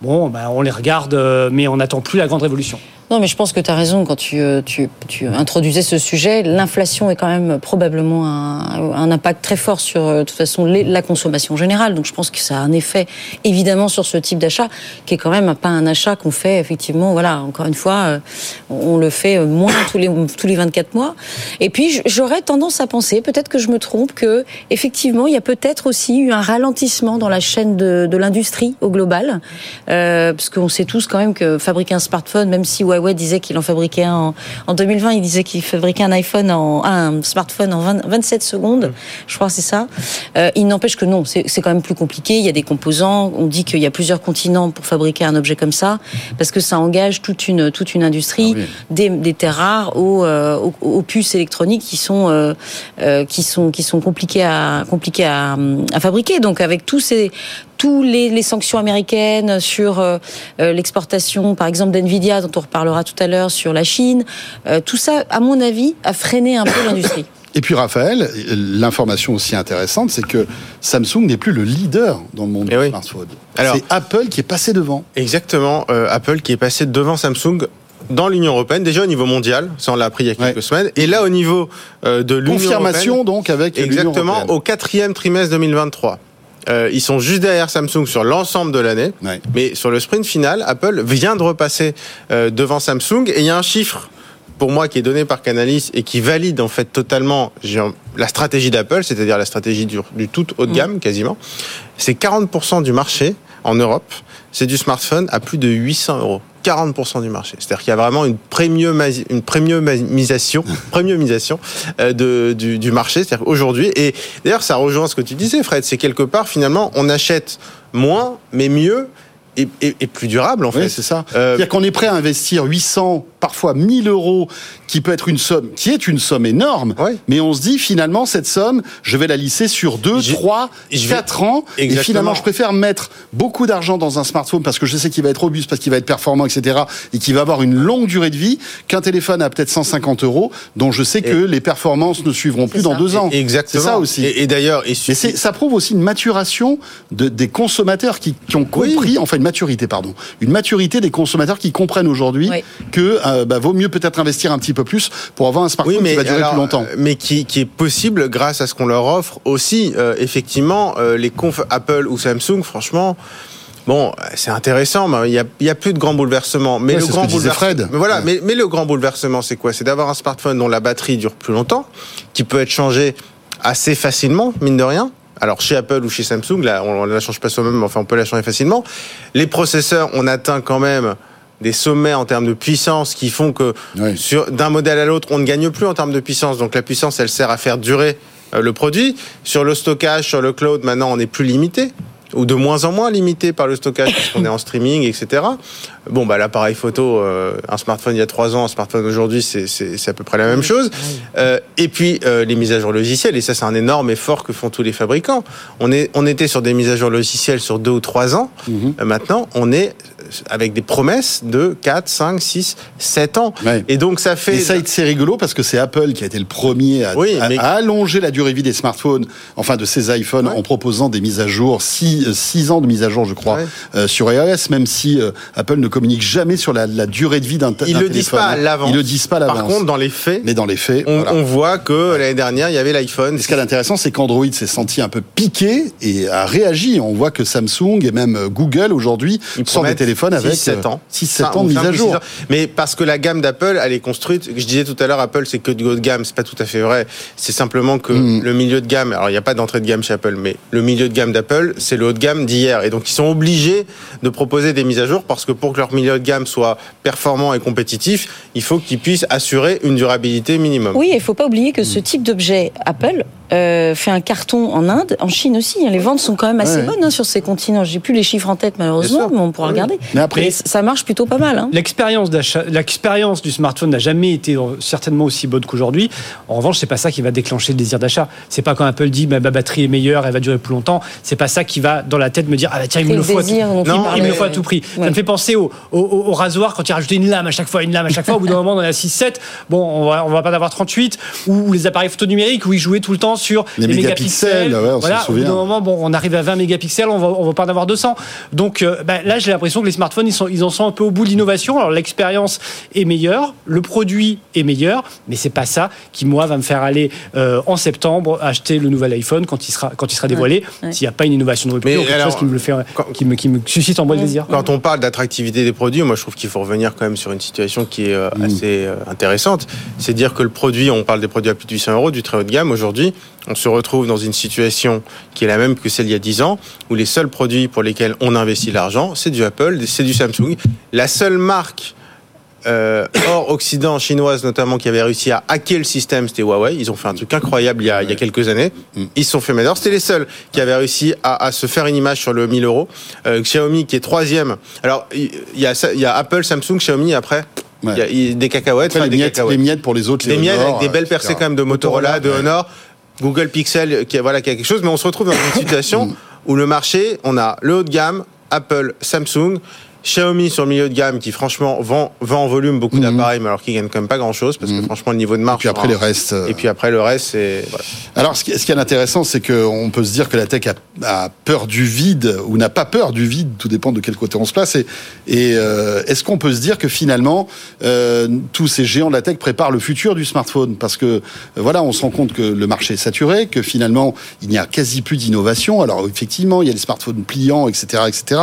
bon, ben, on les regarde, euh, mais on n'attend plus la grande révolution. Non, mais je pense que tu as raison quand tu, euh, tu, tu, introduisais ce sujet. L'inflation est quand même probablement un, impact très fort sur, euh, de toute façon, la consommation générale. Donc je pense que ça a un effet, évidemment, sur ce type d'achat, qui est quand même pas un achat qu'on fait, effectivement, voilà, encore une fois, euh, on le fait moins tous les, tous les 24 mois. Et puis, j'aurais tendance à penser, peut-être que je me trompe, que, effectivement, il y a peut-être aussi eu un ralentissement dans la chaîne de, l'industrie au global. Parce qu'on sait tous quand même que fabriquer un smartphone, même si Huawei disait qu'il en fabriquait un en, 2020, il disait qu'il fabriquait un iPhone en un smartphone en 27 secondes, mm. je crois c'est ça. Euh, il n'empêche que non, c'est quand même plus compliqué. Il y a des composants. On dit qu'il y a plusieurs continents pour fabriquer un objet comme ça, parce que ça engage toute une toute une industrie, ah des, des, terres rares aux, euh, aux, puces électroniques qui sont euh, qui sont qui sont compliquées à compliquées à, à fabriquer. Donc avec tous ces tous les, les sanctions américaines sur l'exportation, par exemple d'Nvidia, dont on reparlera tout à l'heure sur la Chine. Euh, tout ça, à mon avis, a freiné un peu l'industrie. Et puis Raphaël, l'information aussi intéressante, c'est que Samsung n'est plus le leader dans le monde eh du smartphone. C'est Apple qui est passé devant. Exactement, euh, Apple qui est passé devant Samsung dans l'Union européenne, déjà au niveau mondial, ça on l'a appris il y a quelques semaines, et là au niveau euh, de l'Union Confirmation donc avec exactement au quatrième trimestre 2023. Euh, ils sont juste derrière Samsung sur l'ensemble de l'année. Mais sur le sprint final, Apple vient de repasser euh, devant Samsung. Et il y a un chiffre pour moi qui est donné par Canalis et qui valide en fait totalement la stratégie d'Apple, c'est-à-dire la stratégie du, tout haut de mm. gamme quasiment. C'est 40% du marché en Europe, c'est du smartphone à plus de 800 euros. 40% du marché. C'est-à-dire qu'il y a vraiment une, une premiumisation, premiumisation euh, de, du, du marché. C'est-à-dire aujourd'hui, et d'ailleurs ça rejoint ce que tu disais Fred, c'est quelque part finalement on achète moins mais mieux et, et, plus durable en fait. c'est ça. Euh, C'est-à-dire qu'on est prêt à investir 800, parfois 1000 euros, qui peut être une somme, qui est une somme énorme, mais on se dit finalement cette somme, je vais la lisser sur 2, 3, 4 ans, et finalement je préfère mettre beaucoup d'argent dans un smartphone parce que je sais qu'il va être robuste, parce qu'il va être performant, etc., et qu'il va avoir une longue durée de vie, qu'un téléphone à peut-être 150 euros, dont je sais que les performances ne suivront plus dans deux ans. Exactement. C'est ça aussi. Et, d'ailleurs, et ça prouve aussi une maturation de, des consommateurs qui, qui ont compris, en fait, maturité, pardon, une maturité des consommateurs qui comprennent aujourd'hui que bah, vaut mieux peut-être investir un petit peu plus pour avoir un smartphone qui va durer plus longtemps. Mais qui, qui, est possible grâce à ce qu'on leur offre aussi. effectivement, les confs Apple ou Samsung, franchement. Bon, c'est intéressant, mais il n'y a, a, plus de grands bouleversements. Mais le grand bouleversement, mais voilà, mais, mais, le grand bouleversement, c'est quoi? C'est d'avoir un smartphone dont la batterie dure plus longtemps, qui peut être changé assez facilement, mine de rien. Alors chez Apple ou chez Samsung, là, on ne la change pas soi-même, mais enfin on peut la changer facilement. Les processeurs, on atteint quand même des sommets en termes de puissance qui font que sur d'un modèle à l'autre, on ne gagne plus en termes de puissance. Donc la puissance, elle sert à faire durer euh, le produit. Sur le stockage, sur le cloud, maintenant, on est plus limité ou de moins en moins limité par le stockage puisqu'on est en streaming, etc. Bon, bah l'appareil photo, euh, un smartphone il y a trois ans, un smartphone aujourd'hui, c'est à peu près la même chose. Euh, et puis euh, les mises à jour logicielles, et ça c'est un énorme effort que font tous les fabricants. On est, on était sur des mises à jour logicielles sur deux ou trois ans. Mhm. maintenant, on est avec des promesses de 4, 5, 6, 7 ans. Et donc ça fait... Et ça, c'est rigolo parce que c'est Apple qui a été le premier à, allonger la durée de vie des smartphones, enfin de ces iPhones, en proposant des mises à jour, 6, ans de mise à jour, je crois, euh, sur iOS, même si euh, Apple ne communique jamais sur la, durée de vie d'un téléphone. Ils le disent pas à l'avance. Ils le disent pas à l'avance. Par contre, dans les faits, mais dans les faits, on, voit que l'année dernière, il y avait l'iPhone. Ce qui est intéressant, c'est qu'Android s'est senti un peu piqué et a réagi. On voit que Samsung et même Google aujourd'hui sortent des téléphones avec 7 ans. 6-7 ans de mise à jour. Mais parce que la gamme d'Apple, elle est construite. Je disais tout à l'heure, Apple, c'est que de haut de gamme. C'est pas tout à fait vrai. C'est simplement que hmm. le milieu de gamme. Alors, il n'y a pas d'entrée de gamme chez Apple, mais le milieu de gamme d'Apple, c'est le haut de gamme d'hier. Et donc, ils sont obligés de proposer des mises à jour parce que pour que leur milieu de gamme soit performant et compétitif, il faut qu'ils puissent assurer une durabilité minimum. Oui, il faut pas oublier que ce hmm. type d'objet Apple euh, fait un carton en Inde, en Chine aussi. Hein. Les ventes sont quand même assez bonnes hein, sur ces continents. J'ai plus les chiffres en tête malheureusement, mais on pourra regarder. Mais après, ça marche plutôt pas mal. Hein. L'expérience d'achat, l'expérience du smartphone n'a jamais été certainement aussi bonne qu'aujourd'hui. En revanche, c'est pas ça qui va déclencher le désir d'achat. C'est pas quand Apple dit ma batterie est meilleure, elle va durer plus longtemps. C'est pas ça qui va dans la tête me dire ah bah tiens il me le faut. non, il me le faut à tout prix. Ça me fait penser au, au, rasoir quand il rajoutait une lame à chaque fois, une lame à chaque fois. Au bout d'un moment, on en a 6-7. Bon, on va, on va pas en avoir 38. Ou les appareils photo numériques où ils jouaient tout le temps sur les, mégapixels. on voilà, au bout d'un moment, bon, on arrive à 20 mégapixels, on va, on va pas en avoir 200. Donc euh, bah, là, j'ai l'impression que les smartphones, ils, sont, ils en sont un peu au bout de l'innovation. Alors l'expérience est meilleure, le produit est meilleur, mais c'est pas ça qui moi va me faire aller euh, en septembre acheter le nouvel iPhone quand il sera quand il sera dévoilé. S'il n'y a pas une innovation de rupture, quelque chose qui me le fait, qui, me, qui me suscite en moi le désir. Quand on parle d'attractivité des produits, moi je trouve qu'il faut revenir quand même sur une situation qui est euh, mm. assez intéressante. C'est dire que le produit, on parle des produits à plus de 800 euros, du très haut de gamme aujourd'hui, on se retrouve dans une situation qui est la même que celle il y a 10 ans, où les seuls produits pour lesquels on investit l'argent, c'est du Apple, c'est du Samsung. La seule marque euh, hors Occident, chinoise notamment, qui avait réussi à hacker le système, c'était Huawei. Ils ont fait un truc incroyable il y a, il y a quelques années. Mm. Ils se sont fait meilleurs. C'était les seuls qui avaient réussi à, à, se faire une image sur le 1000 euros. Euh, Xiaomi qui est troisième. Alors, il y, a, il y a Apple, Samsung, Xiaomi après. Il y a des cacahuètes, des, miettes, des miettes pour les autres. Des miettes avec des belles percées quand même de Motorola, de Honor. Google Pixel, qui, voilà, a quelque chose, mais on se retrouve dans une situation où le marché, on a le haut de gamme, Apple, Samsung, Xiaomi sur le milieu de gamme qui franchement vend, vend en volume beaucoup mhm. d'appareils mais alors qui gagne quand même pas grand chose parce que mhm. franchement le niveau de marge. Et puis après les restes. Et puis après le reste c'est. Alors ce qui, ce qui est intéressant c'est qu'on peut se dire que la tech a, peur du vide ou n'a pas peur du vide, tout dépend de quel côté on se place. Et, et euh, est-ce qu'on peut se dire que finalement euh, tous ces géants de la tech préparent le futur du smartphone? Parce que euh, voilà on se rend compte que le marché est saturé, que finalement il n'y a quasi plus d'innovation. Alors effectivement il y a les smartphones pliants etc etc.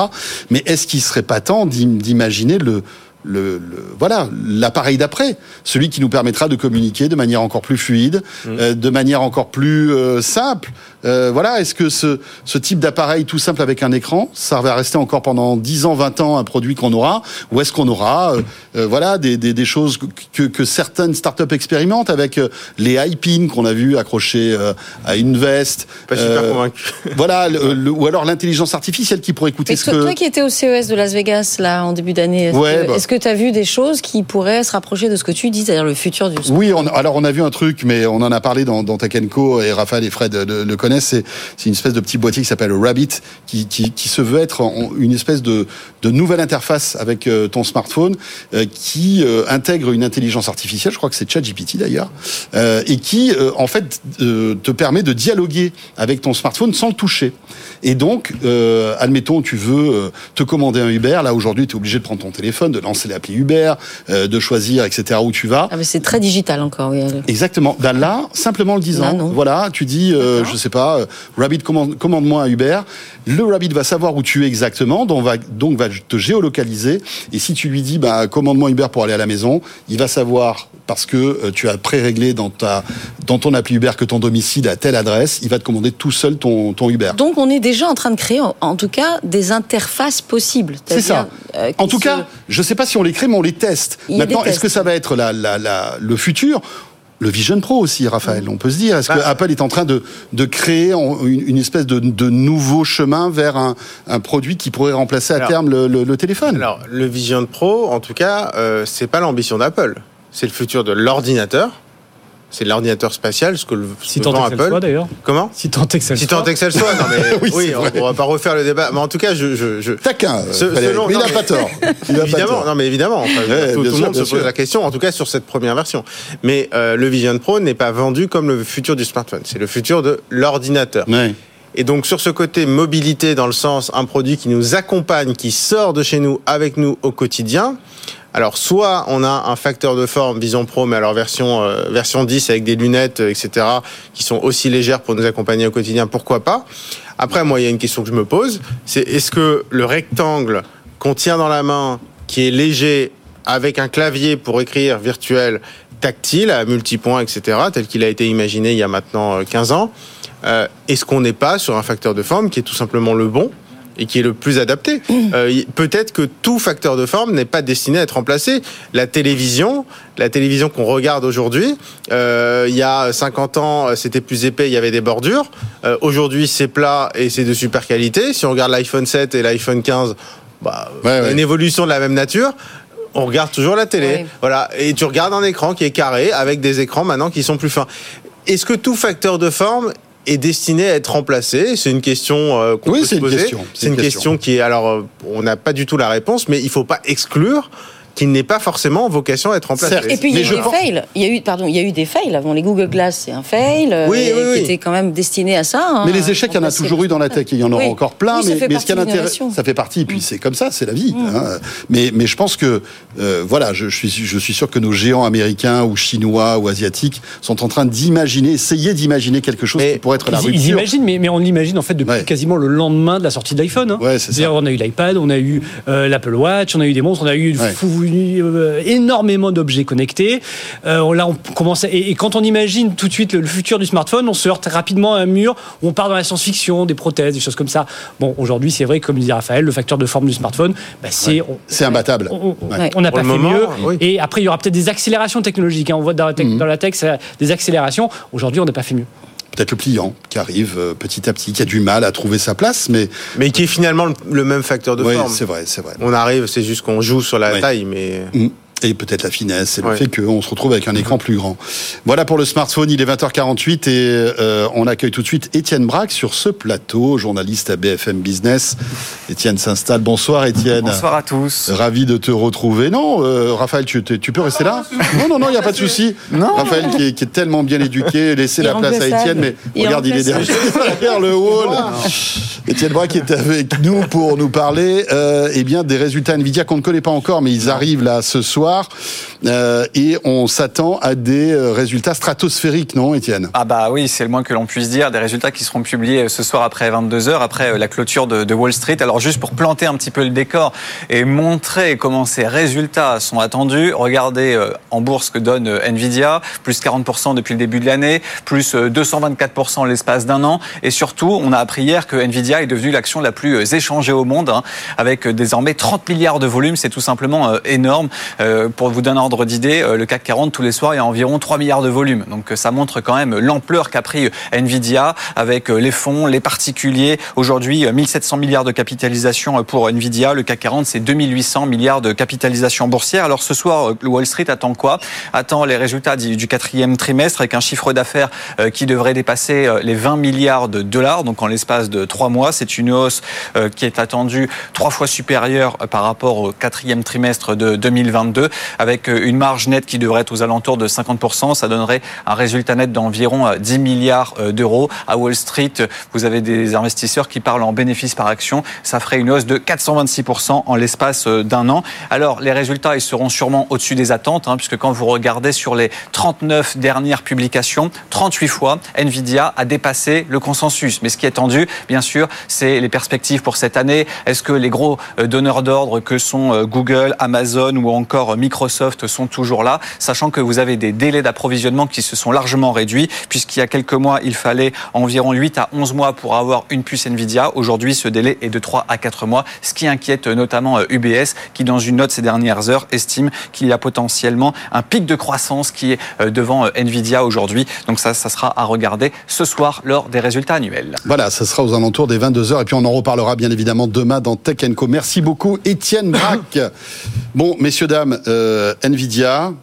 Mais est-ce qu'il serait pas d'imaginer le, le, voilà l'appareil d'après, celui qui nous permettra de communiquer de manière encore plus fluide, mmh. euh, de manière encore plus euh, simple. Euh, voilà, est-ce que ce, ce type d'appareil tout simple avec un écran, ça va rester encore pendant 10 ans, 20 ans un produit qu'on aura, ou est-ce qu'on aura voilà des, des, des, choses que, que certaines startups expérimentent avec les iPins qu'on a vu accrochés à une veste. Pas super convaincu. voilà, ou alors l'intelligence artificielle qui pourrait écouter ce que toi qui étais au CES de Las Vegas là en début d'année. Ouais, bah que tu as vu des choses qui pourraient se rapprocher de ce que tu dis, c'est-à-dire le futur du sport? Oui, alors on a vu un truc, mais on en a parlé dans, dans Tech et Raphaël et Fred le, C'est une espèce de petit boîtier qui s'appelle Rabbit, qui, se veut être une espèce de, nouvelle interface avec euh, ton smartphone, euh, qui euh, intègre une intelligence artificielle, je crois que c'est ChatGPT d'ailleurs, et qui en fait te permet de dialoguer avec ton smartphone sans toucher. Et donc, euh, admettons, tu veux euh, te commander un Uber. Là, aujourd'hui, tu es obligé de prendre ton téléphone, de lancer l'appli Uber, euh, de choisir, etc., où tu vas. Ah, mais c'est très digital encore, oui. Exactement. Ben là, simplement le disant, voilà, tu dis, euh, je sais pas, Rabbit, commande, commande-moi un Uber. Le Rabbit va savoir où tu es exactement, donc va, donc va te géolocaliser. Et si tu lui dis, bah, commande-moi Uber pour aller à la maison, il va savoir parce que euh, tu as pré-réglé dans, ta, dans ton appli Uber que ton domicile à telle adresse, il va te commander tout seul ton, ton Uber. Donc on est déjà en train de créer, en tout cas, des interfaces possibles. C'est ça. Euh, en tout cas, je ne sais pas si on les crée, mais on les teste. Maintenant, est-ce que ça va être la, la, la, le futur? Le Vision Pro aussi, Raphaël, on peut se dire. Est-ce que bah, Apple est en train de, de créer une, espèce de, de, nouveau chemin vers un, un, produit qui pourrait remplacer à terme le, le, téléphone? Alors, le Vision Pro, en tout cas, euh, c'est pas l'ambition d'Apple c'est le futur de l'ordinateur. C'est l'ordinateur spatial, ce que le si tant Apple. Soit, d'ailleurs. Comment? Si tant que ça Si tant que ça soit. Non mais oui, on, va pas refaire le débat. Mais en tout cas, je, je, je... taquin. selon, il n'a pas tort. évidemment, non mais évidemment. tout, le monde se pose la question. En tout cas, sur cette première version. Mais euh, le Vision Pro n'est pas vendu comme le futur du smartphone. C'est le futur de l'ordinateur. Et donc sur ce côté mobilité, dans le sens un produit qui nous accompagne, qui sort de chez nous avec nous au quotidien, alors, soit on a un facteur de forme Vision Pro, mais alors version, euh, version 10 avec des lunettes, euh, etc., qui sont aussi légères pour nous accompagner au quotidien, pourquoi pas Après, moi, il y a une question que je me pose, c'est est-ce que le rectangle qu'on tient dans la main, qui est léger, avec un clavier pour écrire virtuel, tactile, à multipoints, etc., tel qu'il a été imaginé il y a maintenant 15 euh, ans, est-ce qu'on n'est pas sur un facteur de forme qui est tout simplement le bon? Et qui est le plus adapté. Euh, peut-être que tout facteur de forme n'est pas destiné à être remplacé. La télévision, la télévision qu'on regarde aujourd'hui, euh, il y a 50 ans, c'était plus épais, il y avait des bordures. Euh, aujourd'hui, c'est plat et c'est de super qualité. Si on regarde l'iPhone 7 et l'iPhone 15, bah, une évolution de la même nature on regarde toujours la télé. Voilà. Et tu regardes un écran qui est carré avec des écrans maintenant qui sont plus fins. Est-ce que tout facteur de forme est destiné à être remplacé C'est une question euh, qu'on peut se poser. C'est une, question. qui est alors euh, on n'a pas du tout la réponse, mais il faut pas exclure qui n'est pas forcément vocation à être remplacé. Et puis il y a eu des fails. Il y a eu, pardon, il y a eu des fails. Avant les Google Glass, c'est un fail euh, oui, oui, qui était quand même destiné à ça. Hein. mais les échecs, il y en a toujours eu dans la tech. Il y en aura encore plein. mais, mais ce qui est ça fait partie. Et puis mm. c'est comme ça, c'est la vie. Mm. Hein. Mais, mais je pense que euh, voilà, je, suis, je suis sûr que nos géants américains ou chinois ou asiatiques sont en train d'imaginer, essayer d'imaginer quelque chose qui pourrait être la rupture. Ils imaginent, mais, mais on l'imagine en fait depuis quasiment le lendemain de la sortie de l'iPhone. Hein. Ouais, c'est ça. On a eu l'iPad, on a eu euh, l'Apple Watch, on a eu des monstres, on a eu énormément d'objets connectés. Euh, là, on commence et, quand on imagine tout de suite le, futur du smartphone, on se heurte rapidement à un mur où on part dans la science-fiction, des prothèses, des choses comme ça. Bon, aujourd'hui, c'est vrai, comme le dit Raphaël, le facteur de forme du smartphone, bah, c'est c'est imbattable. On n'a pas fait mieux. Et après, il y aura peut-être des accélérations technologiques. Hein. On voit dans la, tech, mhm. dans la tech des accélérations. Aujourd'hui, on n'a pas fait mieux peut-être le client qui arrive euh, petit à petit, qui a du mal à trouver sa place, mais mais qui est finalement le, même facteur de oui, forme. c'est vrai, c'est vrai. On arrive, c'est juste qu'on joue sur la taille, mais. Mm et peut-être la finesse et le fait qu'on se retrouve avec un écran plus grand. Voilà pour le smartphone, il est 20h48 et euh, on accueille tout de suite Étienne Braque sur ce plateau, journaliste à BFM Business. Étienne s'installe. Bonsoir Étienne. Bonsoir à tous. Ravi de te retrouver. Non, euh, Raphaël, tu, tu, peux rester là? Non, non, non, il n'y a pas de souci. Raphaël qui est, qui est, tellement bien éduqué, laisser la place à Étienne, mais regarde, il est derrière, le hall. Étienne Braque est avec nous pour nous parler euh, eh bien, des résultats Nvidia qu'on ne connaît pas encore, mais ils arrivent là ce soir. Euh, et on s'attend à des euh, résultats stratosphériques, non, Étienne? Ah bah oui, c'est le moins que l'on puisse dire. Des résultats qui seront publiés euh, ce soir après 22 heures, après la clôture de, Wall Street. Alors juste pour planter un petit peu le décor et montrer comment ces résultats sont attendus, regardez en bourse que donne Nvidia, plus 40% depuis le début de l'année, plus 224% l'espace d'un an. Et surtout, on a appris hier que Nvidia est devenue l'action la plus échangée au monde, hein, avec désormais 30 milliards de volume. C'est tout simplement énorme. Pour vous donner un ordre d'idée, euh, le CAC 40 tous les soirs, il y a environ 3 milliards de volume. Donc euh, ça montre quand même l'ampleur qu'a pris Nvidia avec les fonds, les particuliers. Aujourd'hui, 1700 milliards de capitalisation pour Nvidia. Le CAC 40, c'est 2800 milliards de capitalisation boursière. Alors ce soir, Wall Street attend quoi? Attend les résultats du quatrième trimestre avec un chiffre d'affaires qui devrait dépasser les 20 milliards de dollars. Donc en l'espace de trois mois, c'est une hausse qui est attendue trois fois supérieure par rapport au quatrième trimestre de 2022. 2022, avec une marge nette qui devrait être aux alentours de 50%. Ça donnerait un résultat net d'environ 10 milliards d'euros. À Wall Street, vous avez des investisseurs qui parlent en bénéfice par action. Ça ferait une hausse de 426% en l'espace d'un an. Alors, les résultats, ils seront sûrement au-dessus des attentes, hein, puisque quand vous regardez sur les 39 dernières publications, 38 fois, Nvidia a dépassé le consensus. Mais ce qui est tendu, bien sûr, c'est les perspectives pour cette année. Est-ce que les gros euh, donneurs d'ordre que sont euh, Google, Amazon ou encore Microsoft sont toujours là, sachant que vous avez des délais d'approvisionnement qui se sont largement réduits, puisqu'il y a quelques mois, il fallait environ 8 à 11 mois pour avoir une puce Nvidia. Aujourd'hui, ce délai est de 3 à 4 mois, ce qui inquiète notamment UBS, euh, qui dans une note ces dernières heures estime qu'il y a potentiellement un pic de croissance qui est devant Nvidia aujourd'hui. Donc ça, ça sera à regarder ce soir lors des résultats annuels. Voilà, ça sera aux alentours des 22h et puis on en reparlera bien évidemment demain dans Tech Co. Merci beaucoup Étienne Braque. bon, messieurs, dames, euh, Nvidia,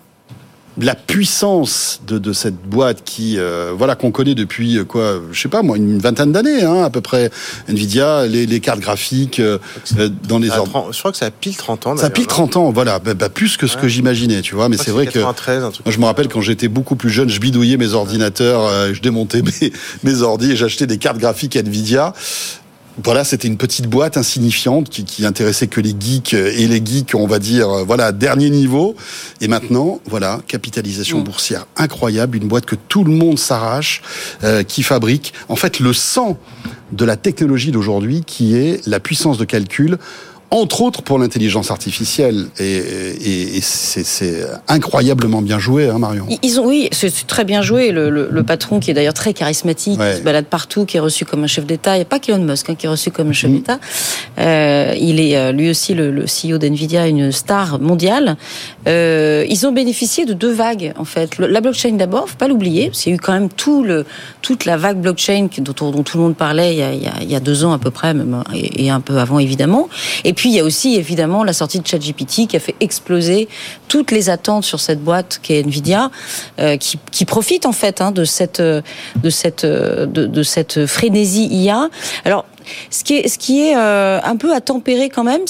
la puissance de, de, cette boîte qui euh, voilà qu'on connaît depuis euh, quoi je sais pas moi une vingtaine d'années hein, à peu près. Nvidia les, les cartes graphiques euh, dans les ordres. je crois que ça a pile 30 ans ça a pile 30 ans voilà. Bah, bah, plus que ce que j'imaginais tu vois mais c'est vrai que moi, je me rappelle quand j'étais beaucoup plus jeune je bidouillais mes ordinateurs je démontais mes, mes ordi et j'achetais des cartes graphiques Nvidia voilà, c'était une petite boîte insignifiante qui, qui intéressait que les geeks et les geeks, on va dire, voilà, dernier niveau. Et maintenant, voilà, capitalisation mm. boursière incroyable, une boîte que tout le monde s'arrache, euh, qui fabrique, en fait, le sang de la technologie d'aujourd'hui, qui est la puissance de calcul entre autres pour l'intelligence artificielle. Et, et, et c'est incroyablement bien joué, hein, Marion. Ils ont, oui, c'est très bien joué. Le, le, le, patron qui est d'ailleurs très charismatique, qui se balade partout, qui est reçu comme un chef d'État. Il n'y a pas qu'Elon Musk hein, qui est reçu comme un chef mm. d'État. Euh, il est euh, lui aussi le, le CEO d'NVIDIA, une star mondiale. Euh, ils ont bénéficié de deux vagues, en fait. la blockchain d'abord, faut pas l'oublier. Il y a eu quand même tout le, toute la vague blockchain dont, dont tout le monde parlait il y, a, il y a, deux ans à peu près, même, et, et un peu avant évidemment. Et puis il y a aussi évidemment la sortie de ChatGPT qui a fait exploser toutes les attentes sur cette boîte qui est Nvidia, euh, qui, profite en fait hein, de cette de cette de, de cette frénésie IA. Alors ce qui est, ce qui est euh, un peu à tempérer quand même,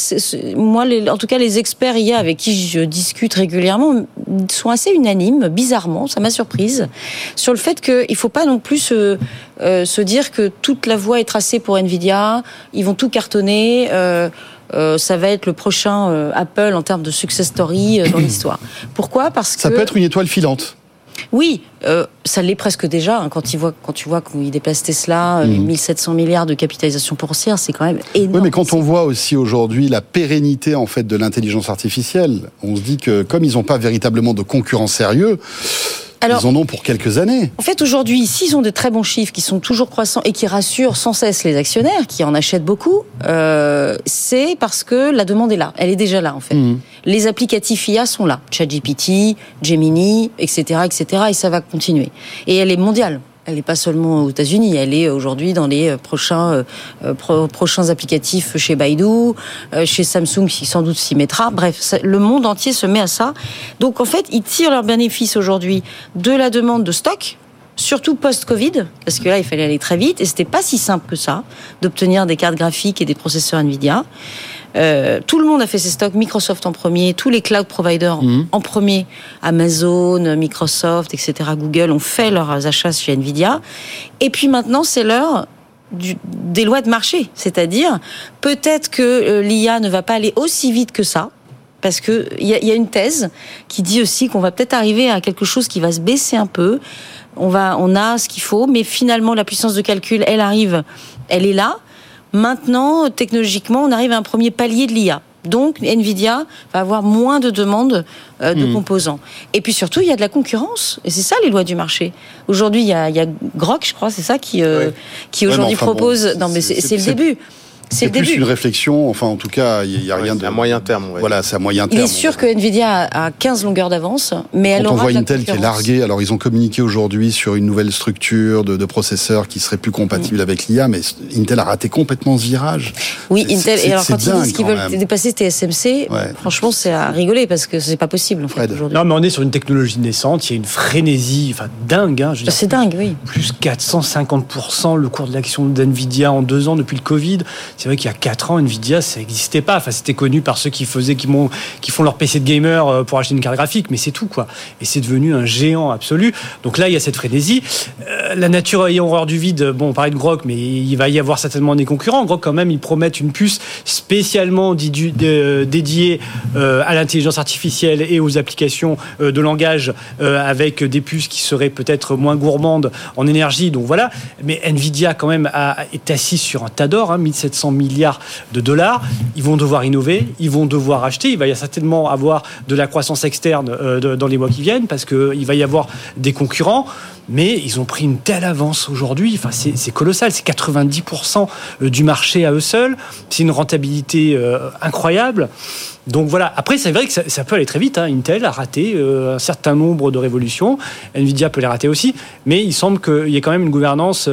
moi, en tout cas, les experts IA avec qui je discute régulièrement sont assez unanimes, bizarrement, ça m'a surprise, sur le fait qu'il ne faut pas non plus se, euh, dire que toute la voie est tracée pour Nvidia, ils vont tout cartonner. Euh, euh, ça va être le prochain euh, Apple en termes de success story euh, dans l'histoire. Pourquoi? Parce que ça peut être une étoile filante. Oui, ça l'est presque déjà. Hein, quand, il voit, quand tu vois qu'il dépasse Tesla, mmh. 1700 milliards de capitalisation boursière, c'est quand même énorme. Oui, mais quand on voit aussi aujourd'hui la pérennité en fait de l'intelligence artificielle, on se dit que comme ils n'ont pas véritablement de concurrents sérieux, alors, ils en ont pour quelques années. En fait, aujourd'hui, s'ils ont de très bons chiffres qui sont toujours croissants et qui rassurent sans cesse les actionnaires, qui en achètent beaucoup, euh, c'est parce que la demande est là. Elle est déjà là, en fait. Mmh. Les applicatifs IA sont là. ChatGPT, Gemini, etc., etc., et ça va continuer. Et elle est mondiale. Elle n'est pas seulement aux États-Unis, elle est aujourd'hui dans les euh, prochains euh, euh, prochains applicatifs chez Baidu, chez Samsung qui sans doute s'y mettra. Bref, le monde entier se met à ça. Donc en fait, ils tirent leurs bénéfices aujourd'hui de la demande de stock surtout post-Covid, parce que là, il fallait aller très vite, et c'était pas si simple que ça d'obtenir des cartes graphiques et des processeurs Nvidia. Euh, tout le monde a fait ses stocks, Microsoft en premier, tous les cloud providers mhm. en premier, Amazon, Microsoft, etc., Google ont fait leurs achats chez Nvidia. Et puis maintenant, c'est l'heure des lois de marché, c'est-à-dire peut-être que euh, l'IA ne va pas aller aussi vite que ça, parce que il y, y, a une thèse qui dit aussi qu'on va peut-être arriver à quelque chose qui va se baisser un peu. On va, on a ce qu'il faut, mais finalement la puissance de calcul, elle arrive, elle est là. Maintenant, technologiquement, on arrive à un premier palier de l'IA. Donc, Nvidia va avoir moins de demandes euh, de hmm. composants. Et puis surtout, il y a de la concurrence. Et c'est ça les lois du marché. Aujourd'hui, il y a, il y a Grok, je crois, c'est ça qui, euh, qui aujourd'hui propose. non, mais c'est le début. C'est plus une réflexion, enfin en tout cas, il n'y a rien de... à moyen terme. Voilà, c'est à moyen terme. Il est sûr que Nvidia a 15 longueurs d'avance, mais elle Quand on voit Intel qui est largué, alors ils ont communiqué aujourd'hui sur une nouvelle structure de, de processeurs qui serait plus compatible mm. avec l'IA, mais Intel a raté complètement ce virage. Oui, Intel, et alors quand ils disent qu'ils veulent dépasser TSMC, ouais. franchement c'est à rigoler parce que c'est pas possible en fait aujourd'hui. Non mais on est sur une technologie naissante, il y a une frénésie, enfin dingue. Hein, c'est dingue, oui. Plus 450% le cours de l'action d'Nvidia en deux ans depuis le Covid C'est vrai qu'il y a 4 ans, Nvidia, ça n'existait pas. Enfin, c'était connu par ceux qui faisaient, qui, font leur PC de gamer euh, pour acheter une carte graphique, mais c'est tout, quoi. Et c'est devenu un géant absolu. Donc là, il y a cette frénésie. Euh, la nature ayant horreur du vide, bon, on parlait de Grok, mais il va y avoir certainement des concurrents. Grok, quand même, ils promettent une puce spécialement dédiée à l'intelligence artificielle et aux applications de langage avec des puces qui seraient peut-être moins gourmandes en énergie. Donc voilà. Mais Nvidia, quand même, est assis sur un tas d'or, hein, 1700 milliards de dollars. Ils vont devoir innover, ils vont devoir acheter. Il va y certainement avoir de la croissance externe euh, dans les mois qui viennent parce qu'il va y avoir des concurrents mais ils ont pris une telle avance aujourd'hui. Enfin, c'est colossal. C'est 90% euh, du marché à eux seuls. C'est une rentabilité euh, incroyable. Donc voilà. Après, c'est vrai que ça, peut aller très vite. Hein. Intel a raté euh, un certain nombre de révolutions. Nvidia peut les rater aussi. Mais il semble qu'il y ait quand même une gouvernance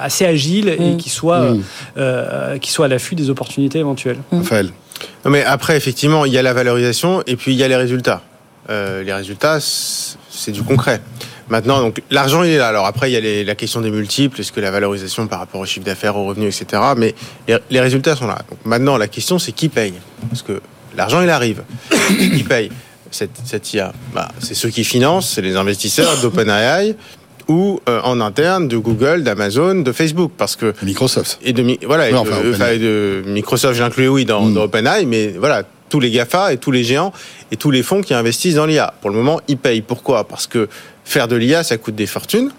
assez agile et mm. qui soit, mm. qui soit à l'affût des opportunités éventuelles. Mm. Raphaël. mais après, effectivement, il y a la valorisation et puis il y a les résultats. les résultats, c'est du concret. Maintenant, donc l'argent il est là. Alors après, il y a la question des multiples, est-ce que la valorisation par rapport au chiffre d'affaires, aux revenus, etc. Mais les, résultats sont là. Donc maintenant, la question c'est qui paye? Parce que l'argent il arrive. qui paye cette, cette IA bah, C'est ceux qui financent, c'est les investisseurs d'OpenAI ou euh, en interne de Google, d'Amazon, de Facebook, parce que Microsoft et de voilà et de, Microsoft, j'inclus oui dans, mm. dans OpenAI, mais voilà tous les GAFA et tous les géants et tous les fonds qui investissent dans l'IA. Pour le moment, ils payent. Pourquoi? Parce que faire de l'IA, ça coûte des fortunes.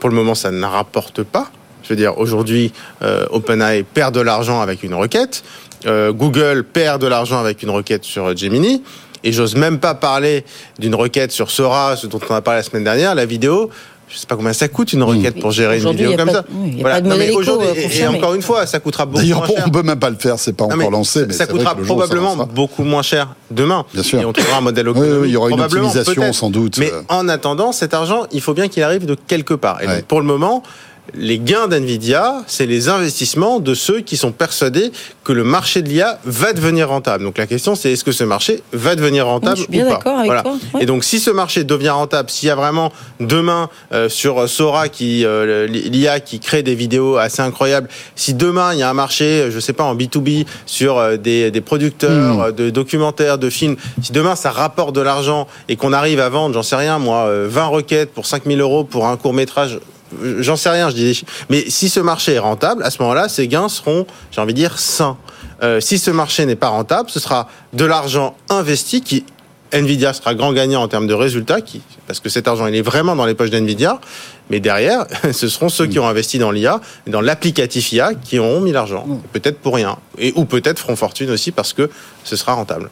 Pour le moment, ça ne rapporte pas. Je veux dire, aujourd'hui, euh, OpenAI perd de l'argent avec une requête. Euh, Google perd de l'argent avec une requête sur Gemini. Et j'ose même pas parler d'une requête sur Sora, ce dont on a parlé la semaine dernière, la vidéo je sais pas combien ça coûte une requête pour gérer une vidéo comme ça. voilà. mais aujourd'hui, et, encore une fois, ça coûtera beaucoup moins cher. on peut même pas le faire, c'est pas encore lancé. ça coûtera probablement beaucoup moins cher demain. Bien sûr. Et on trouvera un modèle oui, oui, il y aura une optimisation sans doute. Mais en attendant, cet argent, il faut bien qu'il arrive de quelque part. Et pour le moment, les gains d'NVIDIA, c'est les investissements de ceux qui sont persuadés que le marché de l'IA va devenir rentable. Donc la question, c'est est-ce que ce marché va devenir rentable ou pas voilà. Et donc si ce marché devient rentable, s'il y a vraiment demain euh, sur Sora qui euh, l'IA qui crée des vidéos assez incroyables, si demain il y a un marché, je sais pas en B2B sur euh, des, des, producteurs hmm. de documentaires, de films, si demain ça rapporte de l'argent et qu'on arrive à vendre, j'en sais rien moi, 20 requêtes pour 5000 euros pour un court métrage J'en sais rien, je dis. Mais si ce marché est rentable, à ce moment-là, ces gains seront, j'ai envie de dire, sains. Euh, si ce marché n'est pas rentable, ce sera de l'argent investi qui Nvidia sera grand gagnant en termes de résultats, qui, parce que cet argent il est vraiment dans les poches d'Nvidia, mais derrière, ce seront ceux qui ont investi dans l'IA, dans l'applicatif IA, qui auront mis l'argent, mm. peut-être pour rien, et ou peut-être feront fortune aussi parce que ce sera rentable.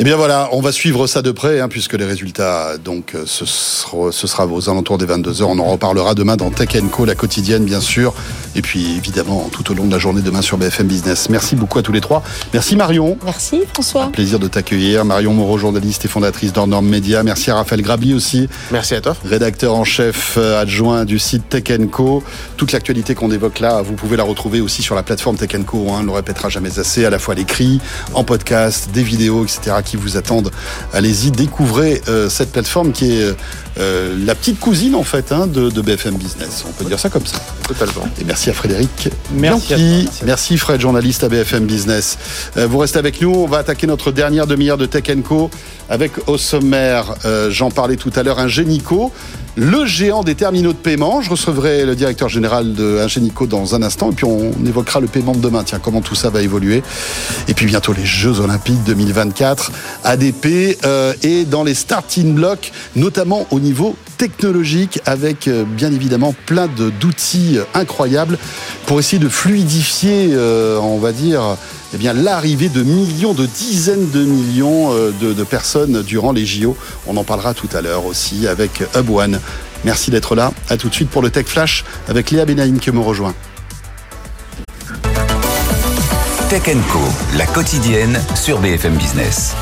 Eh bien voilà, on va suivre ça de près, hein, puisque les résultats, donc, euh, ce sera, ce sera aux alentours des 22h. On en reparlera demain dans Tech Co, la quotidienne, bien sûr. Et puis, évidemment, tout au long de la journée demain sur BFM Business. Merci beaucoup à tous les trois. Merci Marion. Merci François. Un plaisir de t'accueillir. Marion Moreau, journaliste et fondatrice d'Ornorm Media. Merci à Raphaël Grabi aussi. Merci à toi. Rédacteur en chef euh, adjoint du site Tech Co. Toute l'actualité qu'on évoque là, vous pouvez la retrouver aussi sur la plateforme Tech Co. Hein, on ne le répétera jamais assez, à la fois l'écrit, en podcast, des vidéos, etc. qui vous attendent. Allez-y, découvrez euh, cette plateforme qui est euh, la petite cousine en fait hein, de, BFM Business. On peut dire ça comme ça. Totalement. Et merci à Frédéric. Merci. merci Fred, journaliste à BFM Business. Euh, vous restez avec nous. On va attaquer notre dernière demi-heure de Tech Co avec au sommaire, j'en parlais tout à l'heure, un Génico le géant des terminaux de paiement. Je recevrai le directeur général de dans un instant et puis on évoquera le paiement de demain. Tiens, comment tout ça va évoluer. Et puis bientôt les Jeux Olympiques 2024, ADP euh, et dans les starting blocks, notamment au niveau technologique avec euh, bien évidemment plein d'outils incroyables pour essayer de fluidifier, euh, on va dire, eh bien, l'arrivée de millions, de dizaines de millions euh, de, personnes durant les JO. On en parlera tout à l'heure aussi avec Hub One. Merci d'être là. À tout de suite pour le Tech Flash avec Léa Benaïm qui me rejoint. Tech Co, la quotidienne sur BFM Business.